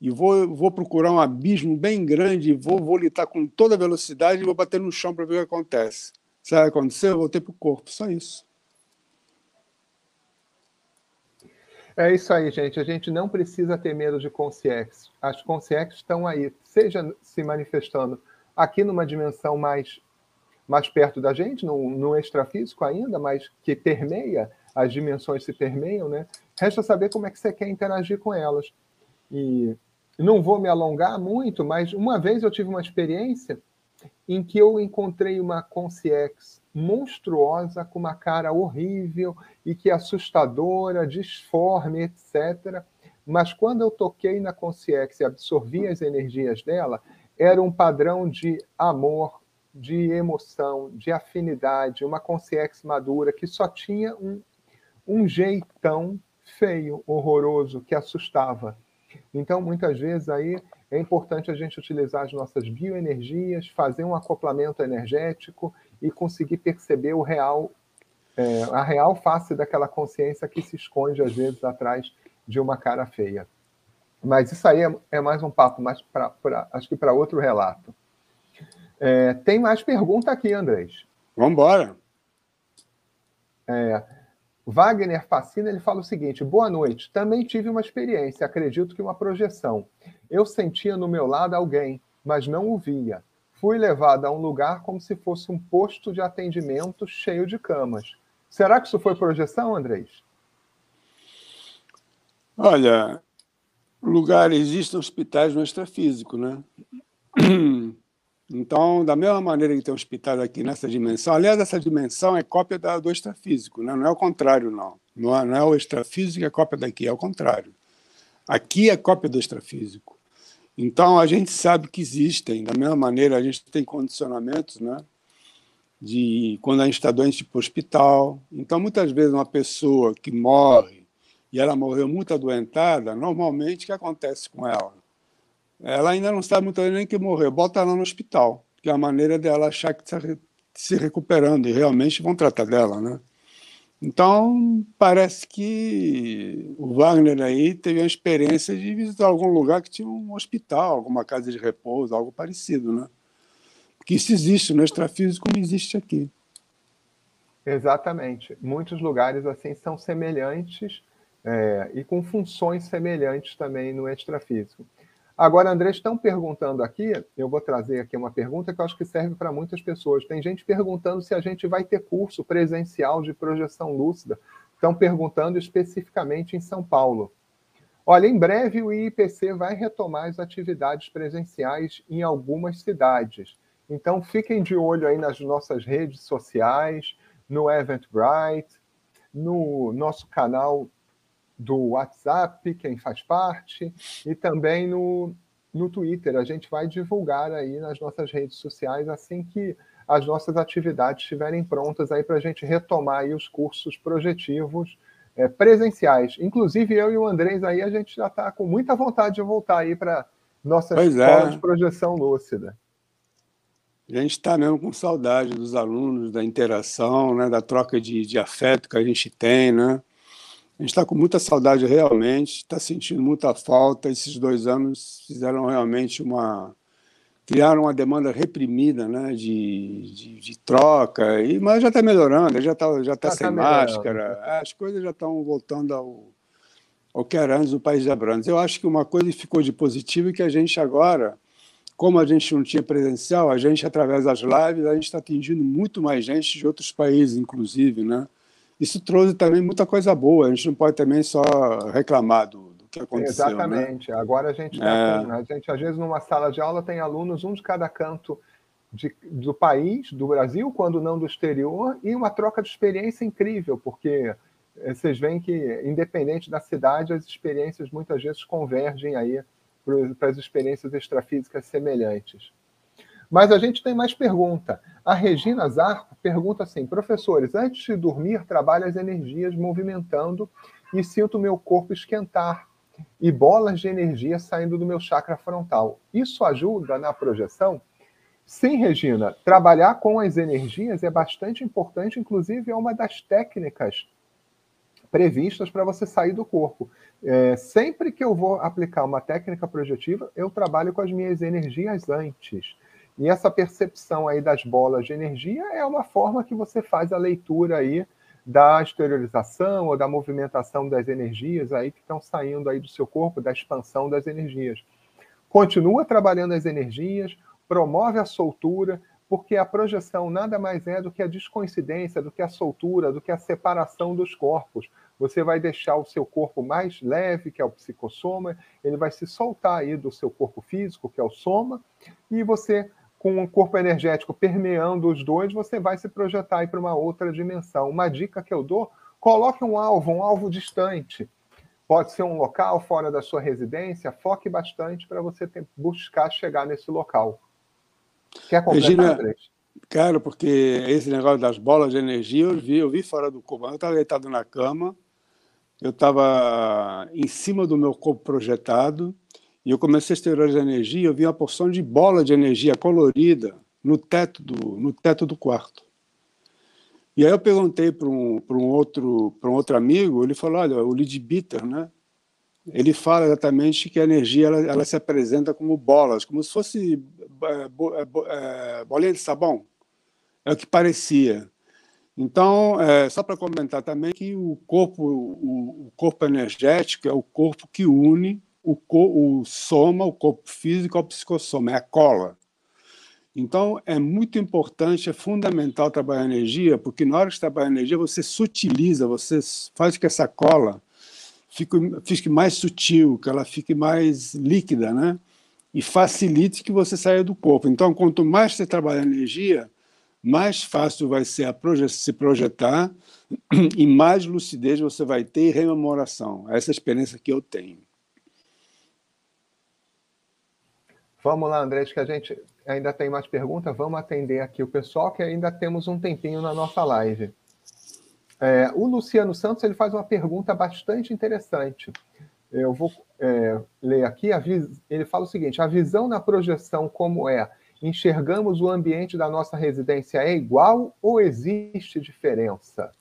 e vou, vou procurar um abismo bem grande, vou, vou litar com toda velocidade e vou bater no chão para ver o que acontece. Sabe o que aconteceu? Eu voltei para o corpo, só isso. É isso aí, gente. A gente não precisa ter medo de consciência. As consciências estão aí, seja se manifestando aqui numa dimensão mais mais perto da gente, no, no extrafísico ainda, mas que permeia, as dimensões se permeiam, né? Resta saber como é que você quer interagir com elas. E não vou me alongar muito, mas uma vez eu tive uma experiência em que eu encontrei uma consciência monstruosa, com uma cara horrível e que assustadora, disforme, etc. Mas quando eu toquei na consciência e absorvi as energias dela, era um padrão de amor, de emoção, de afinidade, uma consciência madura que só tinha um, um jeitão feio, horroroso, que assustava. Então, muitas vezes aí é importante a gente utilizar as nossas bioenergias, fazer um acoplamento energético e conseguir perceber o real, é, a real face daquela consciência que se esconde às vezes atrás de uma cara feia. Mas isso aí é, é mais um papo, mais pra, pra acho que para outro relato. É, tem mais pergunta aqui, Andrés. Vamos embora. É, Wagner Facina ele fala o seguinte: boa noite. Também tive uma experiência, acredito que uma projeção. Eu sentia no meu lado alguém, mas não o via. Fui levado a um lugar como se fosse um posto de atendimento cheio de camas. Será que isso foi projeção, Andrés? Olha, lugar existem hospitais no extrafísico, né? Então, da mesma maneira que tem hospital aqui nessa dimensão, aliás, essa dimensão é cópia da, do extrafísico, né? não é o contrário, não. Não é, não é o extrafísico que é cópia daqui, é o contrário. Aqui é cópia do extrafísico. Então, a gente sabe que existem, da mesma maneira, a gente tem condicionamentos, né? De quando a gente está doente para o hospital. Então, muitas vezes, uma pessoa que morre e ela morreu muito adoentada, normalmente o que acontece com ela? Ela ainda não sabe muito bem nem que morreu. Bota ela no hospital, que é a maneira dela achar que está se recuperando e realmente vão tratar dela, né? Então, parece que o Wagner aí teve a experiência de visitar algum lugar que tinha um hospital, alguma casa de repouso, algo parecido, né? Porque isso existe no extrafísico, como existe aqui. Exatamente. Muitos lugares assim são semelhantes é, e com funções semelhantes também no extrafísico. Agora, André, estão perguntando aqui, eu vou trazer aqui uma pergunta que eu acho que serve para muitas pessoas. Tem gente perguntando se a gente vai ter curso presencial de projeção lúcida. Estão perguntando especificamente em São Paulo. Olha, em breve o IPC vai retomar as atividades presenciais em algumas cidades. Então fiquem de olho aí nas nossas redes sociais, no Eventbrite, no nosso canal do WhatsApp, quem faz parte, e também no, no Twitter. A gente vai divulgar aí nas nossas redes sociais assim que as nossas atividades estiverem prontas aí para a gente retomar aí os cursos projetivos é, presenciais. Inclusive, eu e o Andrés aí, a gente já está com muita vontade de voltar aí para nossa pois escola é. de projeção lúcida. A gente está mesmo com saudade dos alunos, da interação, né, da troca de, de afeto que a gente tem, né? A gente está com muita saudade realmente, está sentindo muita falta. Esses dois anos fizeram realmente uma. criaram uma demanda reprimida né, de, de, de troca, e, mas já está melhorando, já está já tá já sem tá máscara, as coisas já estão voltando ao, ao que era antes do País de Abrantes. Eu acho que uma coisa que ficou de positivo é que a gente agora, como a gente não tinha presencial, a gente, através das lives, a gente está atingindo muito mais gente de outros países, inclusive, né? Isso trouxe também muita coisa boa. A gente não pode também só reclamar do, do que aconteceu. Né? Exatamente. Né? Agora a gente, tá é. a gente, às vezes, numa sala de aula, tem alunos, um de cada canto de, do país, do Brasil, quando não do exterior, e uma troca de experiência incrível, porque eh, vocês veem que, independente da cidade, as experiências muitas vezes convergem aí para as experiências extrafísicas semelhantes. Mas a gente tem mais pergunta. A Regina Zarco pergunta assim: professores, antes de dormir, trabalho as energias movimentando e sinto meu corpo esquentar e bolas de energia saindo do meu chakra frontal. Isso ajuda na projeção? Sim, Regina, trabalhar com as energias é bastante importante, inclusive é uma das técnicas previstas para você sair do corpo. É, sempre que eu vou aplicar uma técnica projetiva, eu trabalho com as minhas energias antes. E essa percepção aí das bolas de energia é uma forma que você faz a leitura aí da exteriorização ou da movimentação das energias aí que estão saindo aí do seu corpo, da expansão das energias. Continua trabalhando as energias, promove a soltura, porque a projeção nada mais é do que a descoincidência, do que a soltura, do que a separação dos corpos. Você vai deixar o seu corpo mais leve, que é o psicossoma, ele vai se soltar aí do seu corpo físico, que é o soma, e você, com o corpo energético permeando os dois, você vai se projetar para uma outra dimensão. Uma dica que eu dou: coloque um alvo, um alvo distante. Pode ser um local fora da sua residência, foque bastante para você ter, buscar chegar nesse local. Quer completar, Regina, Claro, porque esse negócio das bolas de energia eu vi, eu vi fora do comando. Eu estava deitado na cama, eu estava em cima do meu corpo projetado e eu comecei a exteriorizar energia. Eu vi uma porção de bola de energia colorida no teto do, no teto do quarto. E aí eu perguntei para um, um, outro, um outro amigo, ele falou, olha, o Lead Bitter, né? ele fala exatamente que a energia ela, ela se apresenta como bolas, como se fosse é, é, bolinha de sabão. É o que parecia. Então, é, só para comentar também que o corpo, o, o, corpo energético é o corpo que une o, o soma, o corpo físico ao psicossoma, é a cola. Então, é muito importante, é fundamental trabalhar energia, porque na hora de trabalhar energia, você sutiliza, você faz que essa cola fique, fique mais sutil, que ela fique mais líquida, né? E facilite que você saia do corpo. Então, quanto mais você trabalha energia, mais fácil vai ser a proje se projetar e mais lucidez você vai ter e rememoração. Essa é a experiência que eu tenho. Vamos lá, André, que a gente ainda tem mais perguntas. Vamos atender aqui o pessoal, que ainda temos um tempinho na nossa live. É, o Luciano Santos ele faz uma pergunta bastante interessante. Eu vou é, ler aqui. ele fala o seguinte: a visão na projeção, como é? enxergamos o ambiente da nossa residência é igual ou existe diferença?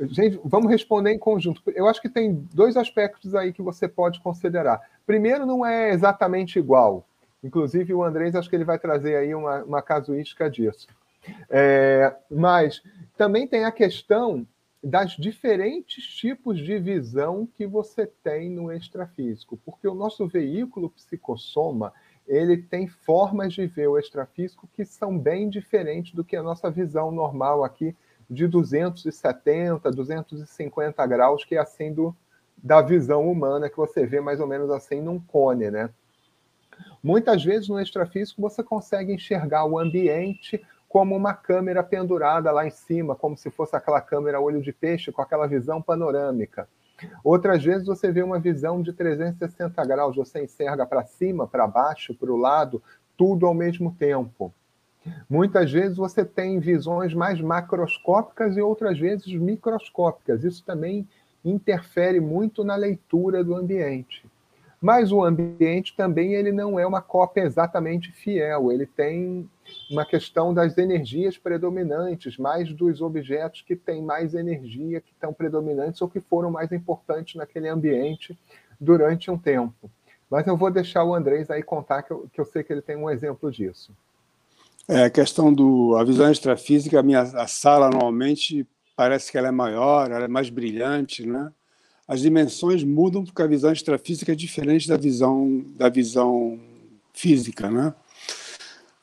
Gente, vamos responder em conjunto. Eu acho que tem dois aspectos aí que você pode considerar. Primeiro, não é exatamente igual. Inclusive, o Andrés, acho que ele vai trazer aí uma, uma casuística disso. É, mas também tem a questão das diferentes tipos de visão que você tem no extrafísico, porque o nosso veículo psicossoma ele tem formas de ver o extrafísico que são bem diferentes do que a nossa visão normal aqui de 270, 250 graus, que é assim do, da visão humana, que você vê mais ou menos assim num cone, né? Muitas vezes no extrafísico você consegue enxergar o ambiente como uma câmera pendurada lá em cima, como se fosse aquela câmera olho de peixe com aquela visão panorâmica. Outras vezes você vê uma visão de 360 graus, você enxerga para cima, para baixo, para o lado, tudo ao mesmo tempo. Muitas vezes você tem visões mais macroscópicas e outras vezes microscópicas. Isso também interfere muito na leitura do ambiente. Mas o ambiente também ele não é uma cópia exatamente fiel, ele tem uma questão das energias predominantes, mais dos objetos que têm mais energia, que estão predominantes ou que foram mais importantes naquele ambiente durante um tempo. Mas eu vou deixar o Andrés aí contar, que eu, que eu sei que ele tem um exemplo disso. É, a questão do a visão extrafísica, a minha a sala normalmente parece que ela é maior, ela é mais brilhante, né? As dimensões mudam porque a visão extrafísica é diferente da visão da visão física, né?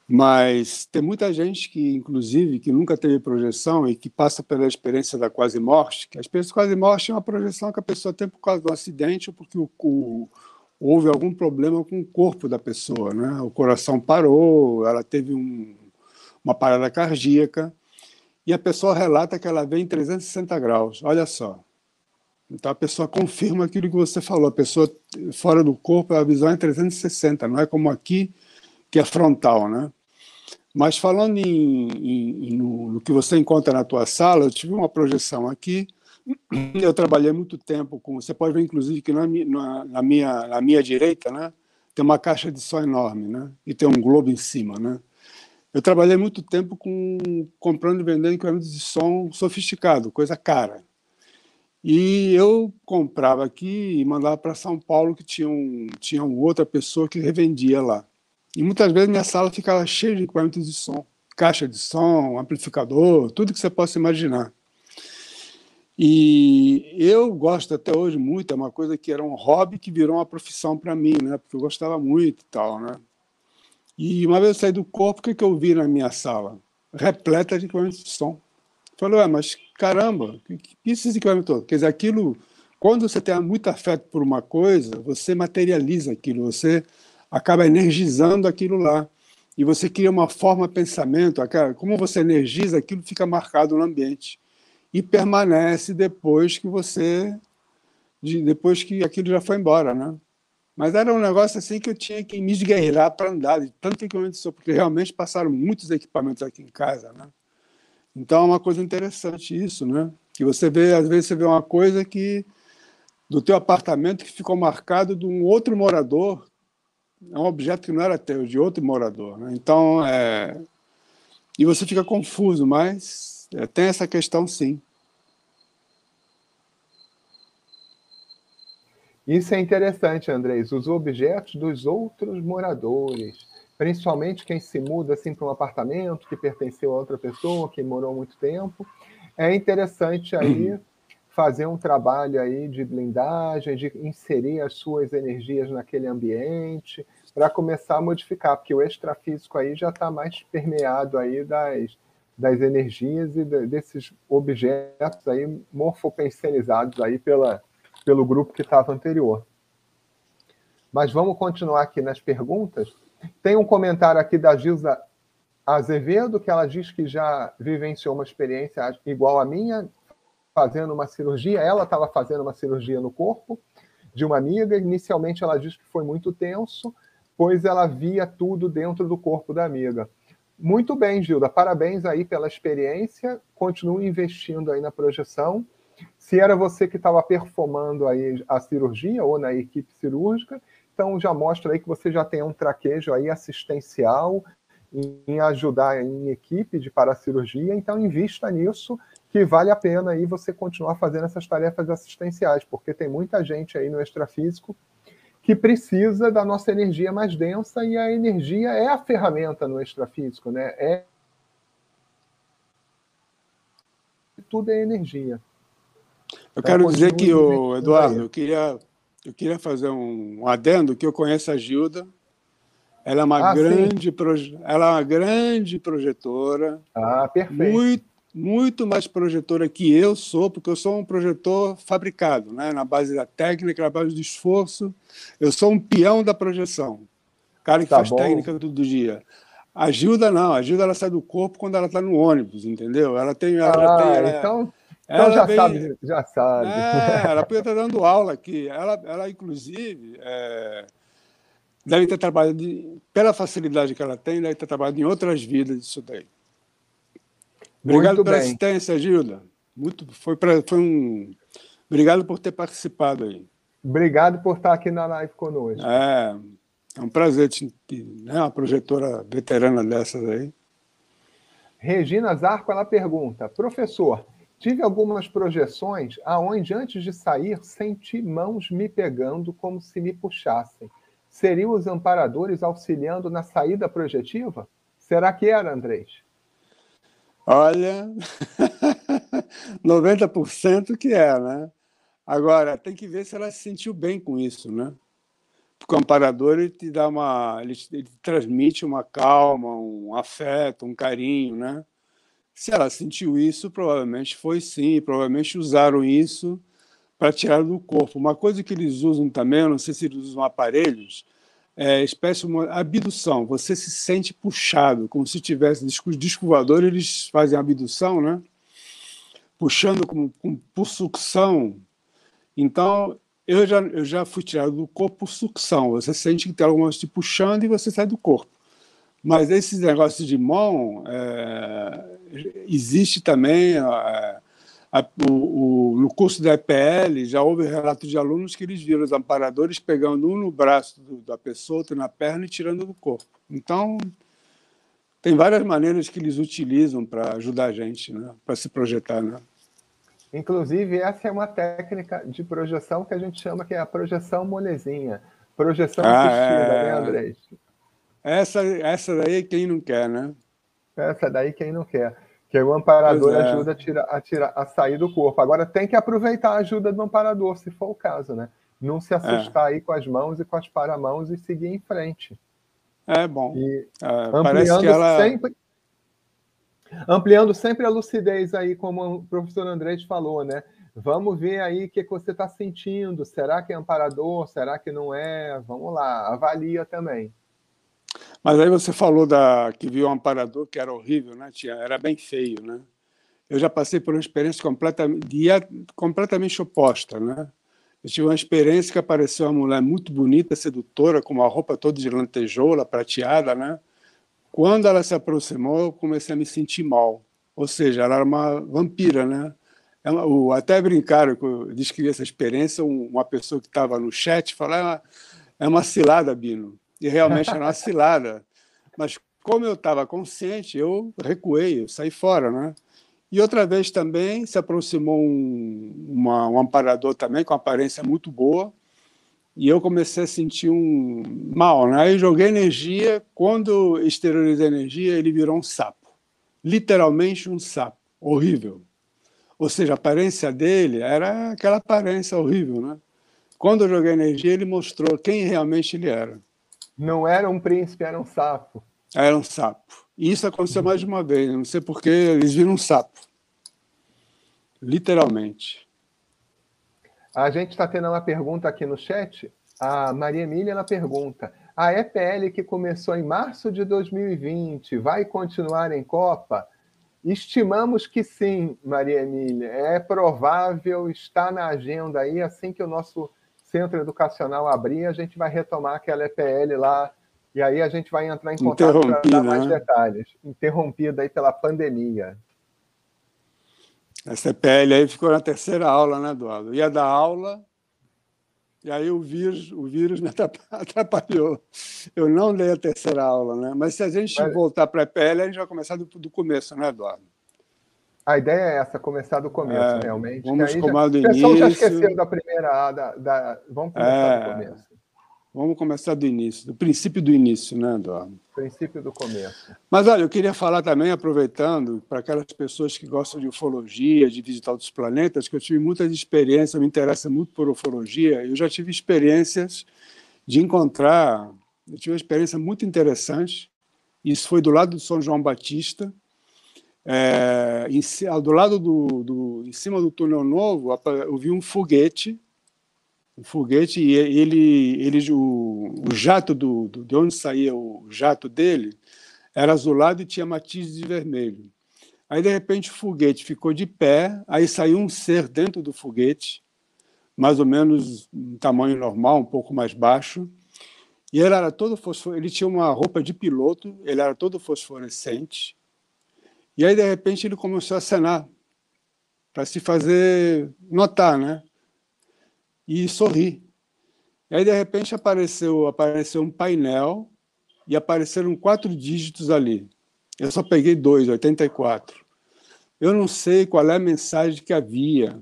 Mas tem muita gente que, inclusive, que nunca teve projeção e que passa pela experiência da quase morte, que a experiência da quase morte é uma projeção que a pessoa tem por causa do acidente ou porque o, o, houve algum problema com o corpo da pessoa, né? O coração parou, ela teve um, uma parada cardíaca e a pessoa relata que ela vê em 360 graus. Olha só. Então a pessoa confirma aquilo que você falou. A pessoa fora do corpo, a visão é 360, não é como aqui que é frontal, né? Mas falando em, em, no, no, que você encontra na tua sala, eu tive uma projeção aqui. Eu trabalhei muito tempo com. Você pode ver, inclusive, que na, na, na minha, na minha direita, né? tem uma caixa de som enorme, né? E tem um globo em cima, né? Eu trabalhei muito tempo com comprando e vendendo equipamentos de som sofisticado, coisa cara. E eu comprava aqui e mandava para São Paulo, que tinha, um, tinha outra pessoa que revendia lá. E muitas vezes minha sala ficava cheia de equipamentos de som, caixa de som, amplificador, tudo que você possa imaginar. E eu gosto até hoje muito, é uma coisa que era um hobby que virou uma profissão para mim, né? Porque eu gostava muito e tal, né? E uma vez eu saí do corpo, o que, que eu vi na minha sala? Repleta de equipamentos de som. Falei, ué, mas caramba, que, que esses equipamentos todos? Quer dizer, aquilo, quando você tem muito afeto por uma coisa, você materializa aquilo, você acaba energizando aquilo lá. E você cria uma forma pensamento, como você energiza, aquilo fica marcado no ambiente. E permanece depois que você. depois que aquilo já foi embora, né? Mas era um negócio assim que eu tinha que me esgueirar para andar, de tanto equipamento de som, porque realmente passaram muitos equipamentos aqui em casa, né? Então é uma coisa interessante isso, né? Que você vê, às vezes você vê uma coisa que do teu apartamento que ficou marcado de um outro morador, é um objeto que não era teu, de outro morador, né? Então é e você fica confuso, mas tem essa questão sim. Isso é interessante, Andrés. Os objetos dos outros moradores, principalmente quem se muda assim para um apartamento que pertenceu a outra pessoa, que morou muito tempo, é interessante aí fazer um trabalho aí de blindagem, de inserir as suas energias naquele ambiente, para começar a modificar, porque o extrafísico aí já está mais permeado aí das, das energias e de, desses objetos aí morfopensenizados aí pela, pelo grupo que estava anterior. Mas vamos continuar aqui nas perguntas. Tem um comentário aqui da Gilza Azevedo, que ela diz que já vivenciou uma experiência igual à minha, fazendo uma cirurgia. Ela estava fazendo uma cirurgia no corpo de uma amiga. Inicialmente, ela diz que foi muito tenso, pois ela via tudo dentro do corpo da amiga. Muito bem, Gilda. Parabéns aí pela experiência. Continue investindo aí na projeção se era você que estava performando aí a cirurgia ou na equipe cirúrgica, então já mostra aí que você já tem um traquejo aí assistencial em ajudar em equipe de paracirurgia, então invista nisso que vale a pena aí você continuar fazendo essas tarefas assistenciais, porque tem muita gente aí no extrafísico que precisa da nossa energia mais densa e a energia é a ferramenta no extrafísico, né? É tudo é energia. Eu então, quero dizer que, o Eduardo, eu queria, eu queria fazer um adendo que eu conheço a Gilda. Ela é uma, ah, grande, proje... ela é uma grande projetora. Ah, perfeito. Muito, muito mais projetora que eu sou, porque eu sou um projetor fabricado, né? na base da técnica, na base do esforço. Eu sou um peão da projeção. Cara que tá faz bom. técnica todo dia. A Gilda não, a Gilda ela sai do corpo quando ela está no ônibus, entendeu? Ela tem. Ela ah, tem ela, então então já vem, sabe, já sabe. É, ela podia estar dando aula aqui. Ela, ela inclusive, é, deve ter trabalhado, pela facilidade que ela tem, deve ter trabalhado em outras vidas isso daí. Obrigado Muito pela bem. assistência, Gilda. Muito, foi, pra, foi um. Obrigado por ter participado aí. Obrigado por estar aqui na live conosco. É, é um prazer te, né, uma projetora veterana dessas aí. Regina Zarco, ela pergunta, professor, Tive algumas projeções aonde, antes de sair, senti mãos me pegando como se me puxassem. Seriam os amparadores auxiliando na saída projetiva? Será que era, Andrés? Olha, 90% que é, né? Agora, tem que ver se ela se sentiu bem com isso, né? O amparador ele te dá uma. Ele, ele transmite uma calma, um afeto, um carinho, né? Se ela sentiu isso, provavelmente foi sim, provavelmente usaram isso para tirar do corpo. Uma coisa que eles usam também, não sei se eles usam aparelhos, é espécie de abdução. Você se sente puxado, como se tivesse disco voador, eles fazem abdução, né? Puxando com, com, por sucção. Então, eu já, eu já fui tirado do corpo por sucção. Você sente que tem alguma coisa te puxando e você sai do corpo. Mas esses negócios de mão, é, existe também é, a, o, o, no curso da EPL já houve relatos de alunos que eles viram os amparadores pegando um no braço do, da pessoa, outro na perna e tirando do corpo. Então, tem várias maneiras que eles utilizam para ajudar a gente, né? para se projetar. Né? Inclusive, essa é uma técnica de projeção que a gente chama que é a projeção molezinha. Projeção ah, assistida, é... né, André? Essa, essa daí quem não quer, né? Essa daí quem não quer. Que o amparador é. ajuda a, tirar, a, tirar, a sair do corpo. Agora tem que aproveitar a ajuda do amparador, se for o caso, né? Não se assustar é. aí com as mãos e com as paramãos e seguir em frente. É bom. E é, ampliando ela... sempre ampliando sempre a lucidez aí, como o professor Andrés falou, né? Vamos ver aí o que, que você está sentindo. Será que é amparador? Será que não é? Vamos lá, avalia também. Mas aí você falou da que viu um amparador que era horrível, né? Tinha, era bem feio, né? Eu já passei por uma experiência completamente, completamente oposta, né? Eu tive uma experiência que apareceu uma mulher muito bonita, sedutora, com uma roupa toda de lantejoula, prateada, né? Quando ela se aproximou, eu comecei a me sentir mal. Ou seja, ela era uma vampira, né? Ela, o, até brincaram, descrevi essa experiência, uma pessoa que estava no chat falou, é uma, é uma cilada, Bino. E realmente era uma cilada. Mas como eu estava consciente, eu recuei, eu saí fora, né? E outra vez também se aproximou um, uma, um amparador também com aparência muito boa e eu comecei a sentir um mal, né? Aí joguei energia, quando exteriorizei energia, ele virou um sapo. Literalmente um sapo, horrível. Ou seja, a aparência dele era aquela aparência horrível, né? Quando eu joguei energia, ele mostrou quem realmente ele era. Não era um príncipe, era um sapo. Era um sapo. E isso aconteceu mais de uma vez, não sei porquê, eles viram um sapo. Literalmente. A gente está tendo uma pergunta aqui no chat. A Maria Emília ela pergunta: a EPL que começou em março de 2020 vai continuar em Copa? Estimamos que sim, Maria Emília. É provável, está na agenda aí. Assim que o nosso centro educacional abrir, a gente vai retomar aquela EPL lá e aí a gente vai entrar em contato para dar mais né? detalhes. Interrompida aí pela pandemia. Essa EPL aí ficou na terceira aula, né, Eduardo? Ia dar aula, e aí o vírus, o vírus me atrapalhou. Eu não dei a terceira aula, né? Mas se a gente Mas... voltar para a EPL, a gente vai começar do, do começo, né, Eduardo? A ideia é essa, começar do começo, é, realmente. Vamos começar do início. O pessoal já esqueceu da primeira, da, da... vamos começar é, do começo. Vamos começar do início, do princípio do início, né, Eduardo? Princípio do começo. Mas olha, eu queria falar também, aproveitando, para aquelas pessoas que gostam de ufologia, de visitar outros planetas, que eu tive muitas experiências, me interessa muito por ufologia. Eu já tive experiências de encontrar, eu tive uma experiência muito interessante. Isso foi do lado do São João Batista, é, em, do lado do, do, em cima do túnel novo, eu vi um foguete um foguete e ele, ele o, o jato do, do, de onde saía o jato dele era azulado e tinha matizes de vermelho. Aí de repente o foguete ficou de pé, aí saiu um ser dentro do foguete, mais ou menos um tamanho normal, um pouco mais baixo, e ele era todo fosfor... ele tinha uma roupa de piloto, ele era todo fosforescente. E aí de repente ele começou a acenar para se fazer notar, né? e sorri. E aí, de repente, apareceu, apareceu um painel e apareceram quatro dígitos ali. Eu só peguei dois, 84. Eu não sei qual é a mensagem que havia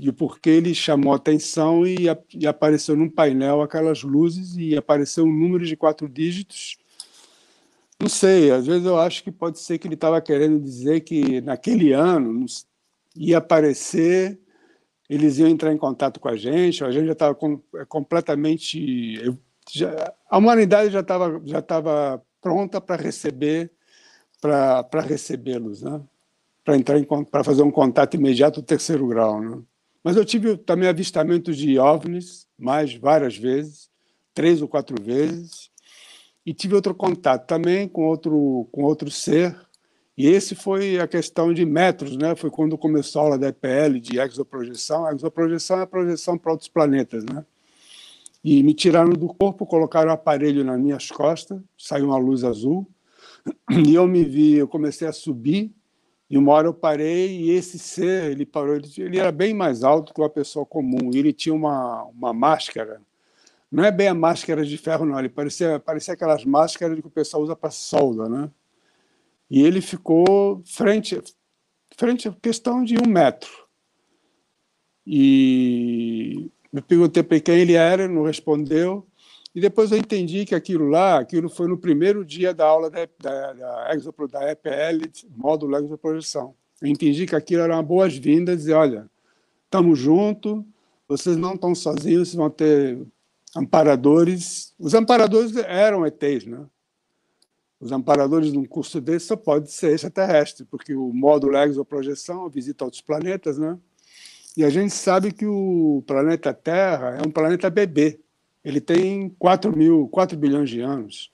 e o porquê ele chamou atenção e, e apareceu num painel aquelas luzes e apareceu um número de quatro dígitos. Não sei, às vezes eu acho que pode ser que ele estava querendo dizer que naquele ano ia aparecer eles iam entrar em contato com a gente, a gente já estava com, é, completamente. Eu, já, a humanidade já estava já tava pronta para receber para recebê-los, né? para entrar para fazer um contato imediato do terceiro grau, né? Mas eu tive também avistamentos de ovnis, mais várias vezes, três ou quatro vezes, e tive outro contato também com outro com outro ser e esse foi a questão de metros, né? Foi quando começou a aula da EPL de exoprojeção. A exoprojeção é a projeção para outros planetas, né? E me tiraram do corpo, colocaram o aparelho nas minhas costas, saiu uma luz azul, e eu me vi, eu comecei a subir, E uma hora eu parei e esse ser, ele parou, ele, ele era bem mais alto que uma pessoa comum. E ele tinha uma, uma máscara, não é bem a máscara de ferro, não, ele parecia, parecia aquelas máscaras que o pessoal usa para solda, né? E ele ficou frente, frente a questão de um metro. E me perguntei para quem ele era, não respondeu. E depois eu entendi que aquilo lá, aquilo foi no primeiro dia da aula da, da, da, da EPL, módulo Exoprojeção. Eu entendi que aquilo era uma boas-vindas, dizer, olha, estamos juntos, vocês não estão sozinhos, vocês vão ter amparadores. Os amparadores eram ETs, né? Os amparadores de um curso desse só pode ser extraterrestre, porque o módulo exoprojeção visita outros planetas, né? E a gente sabe que o planeta Terra é um planeta bebê. Ele tem 4, mil, 4 bilhões de anos.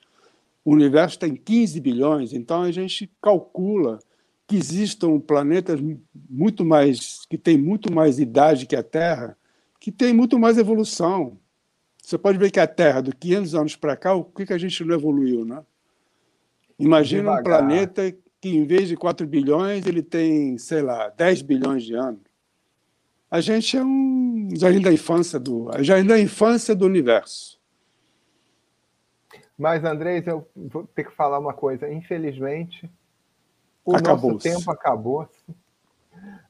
O universo tem 15 bilhões, então a gente calcula que existam planetas muito mais que têm muito mais idade que a Terra, que têm muito mais evolução. Você pode ver que a Terra, do 500 anos para cá, o que, que a gente não evoluiu, né? Imagina Devagar. um planeta que, em vez de 4 bilhões, ele tem, sei lá, 10 bilhões de anos. A gente é um jardim da infância do, jardim da infância do universo. Mas, Andrés, eu vou ter que falar uma coisa. Infelizmente, o nosso tempo acabou-se.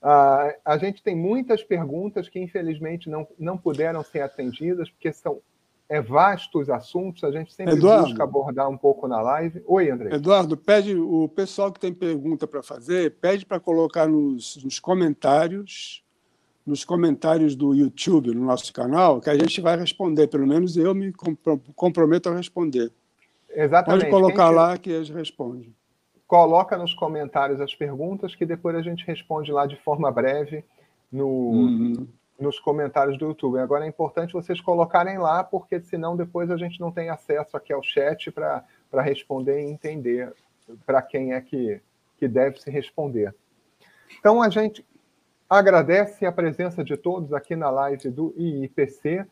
Uh, a gente tem muitas perguntas que, infelizmente, não, não puderam ser atendidas, porque são é vastos assuntos, a gente sempre Eduardo, busca abordar um pouco na live. Oi, André. Eduardo, pede o pessoal que tem pergunta para fazer, pede para colocar nos, nos comentários nos comentários do YouTube, no nosso canal, que a gente vai responder. Pelo menos eu me comprometo a responder. Exatamente. Pode colocar gente... lá que eles respondem. Coloca nos comentários as perguntas que depois a gente responde lá de forma breve no, uhum. nos comentários do YouTube. Agora é importante vocês colocarem lá, porque senão depois a gente não tem acesso aqui ao chat para responder e entender para quem é que, que deve se responder. Então a gente agradece a presença de todos aqui na live do IIPC.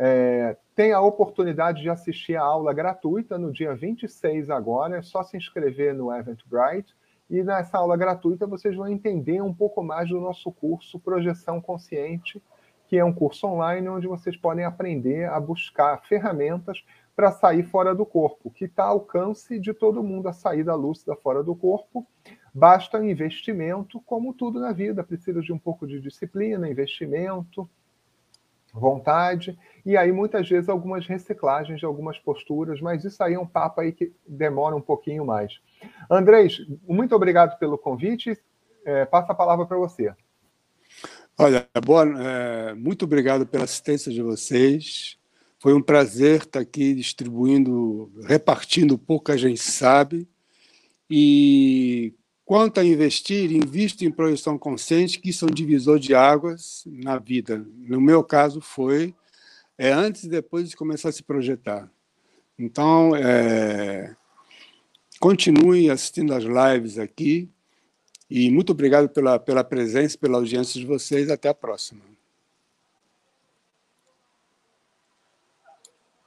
É, tem a oportunidade de assistir a aula gratuita no dia 26 agora, é só se inscrever no Eventbrite. E nessa aula gratuita vocês vão entender um pouco mais do nosso curso Projeção Consciente, que é um curso online onde vocês podem aprender a buscar ferramentas para sair fora do corpo, que está ao alcance de todo mundo a saída lúcida fora do corpo. Basta investimento, como tudo na vida, precisa de um pouco de disciplina, investimento, vontade, e aí muitas vezes algumas reciclagens de algumas posturas, mas isso aí é um papo aí que demora um pouquinho mais. Andrés, muito obrigado pelo convite, é, passa a palavra para você. Olha, boa, é, muito obrigado pela assistência de vocês. Foi um prazer estar aqui distribuindo, repartindo pouco a gente sabe. E Quanto a investir, invisto em projeção consciente, que isso é um divisor de águas na vida. No meu caso, foi é antes e depois de começar a se projetar. Então, é, continue assistindo as lives aqui e muito obrigado pela, pela presença, pela audiência de vocês. Até a próxima.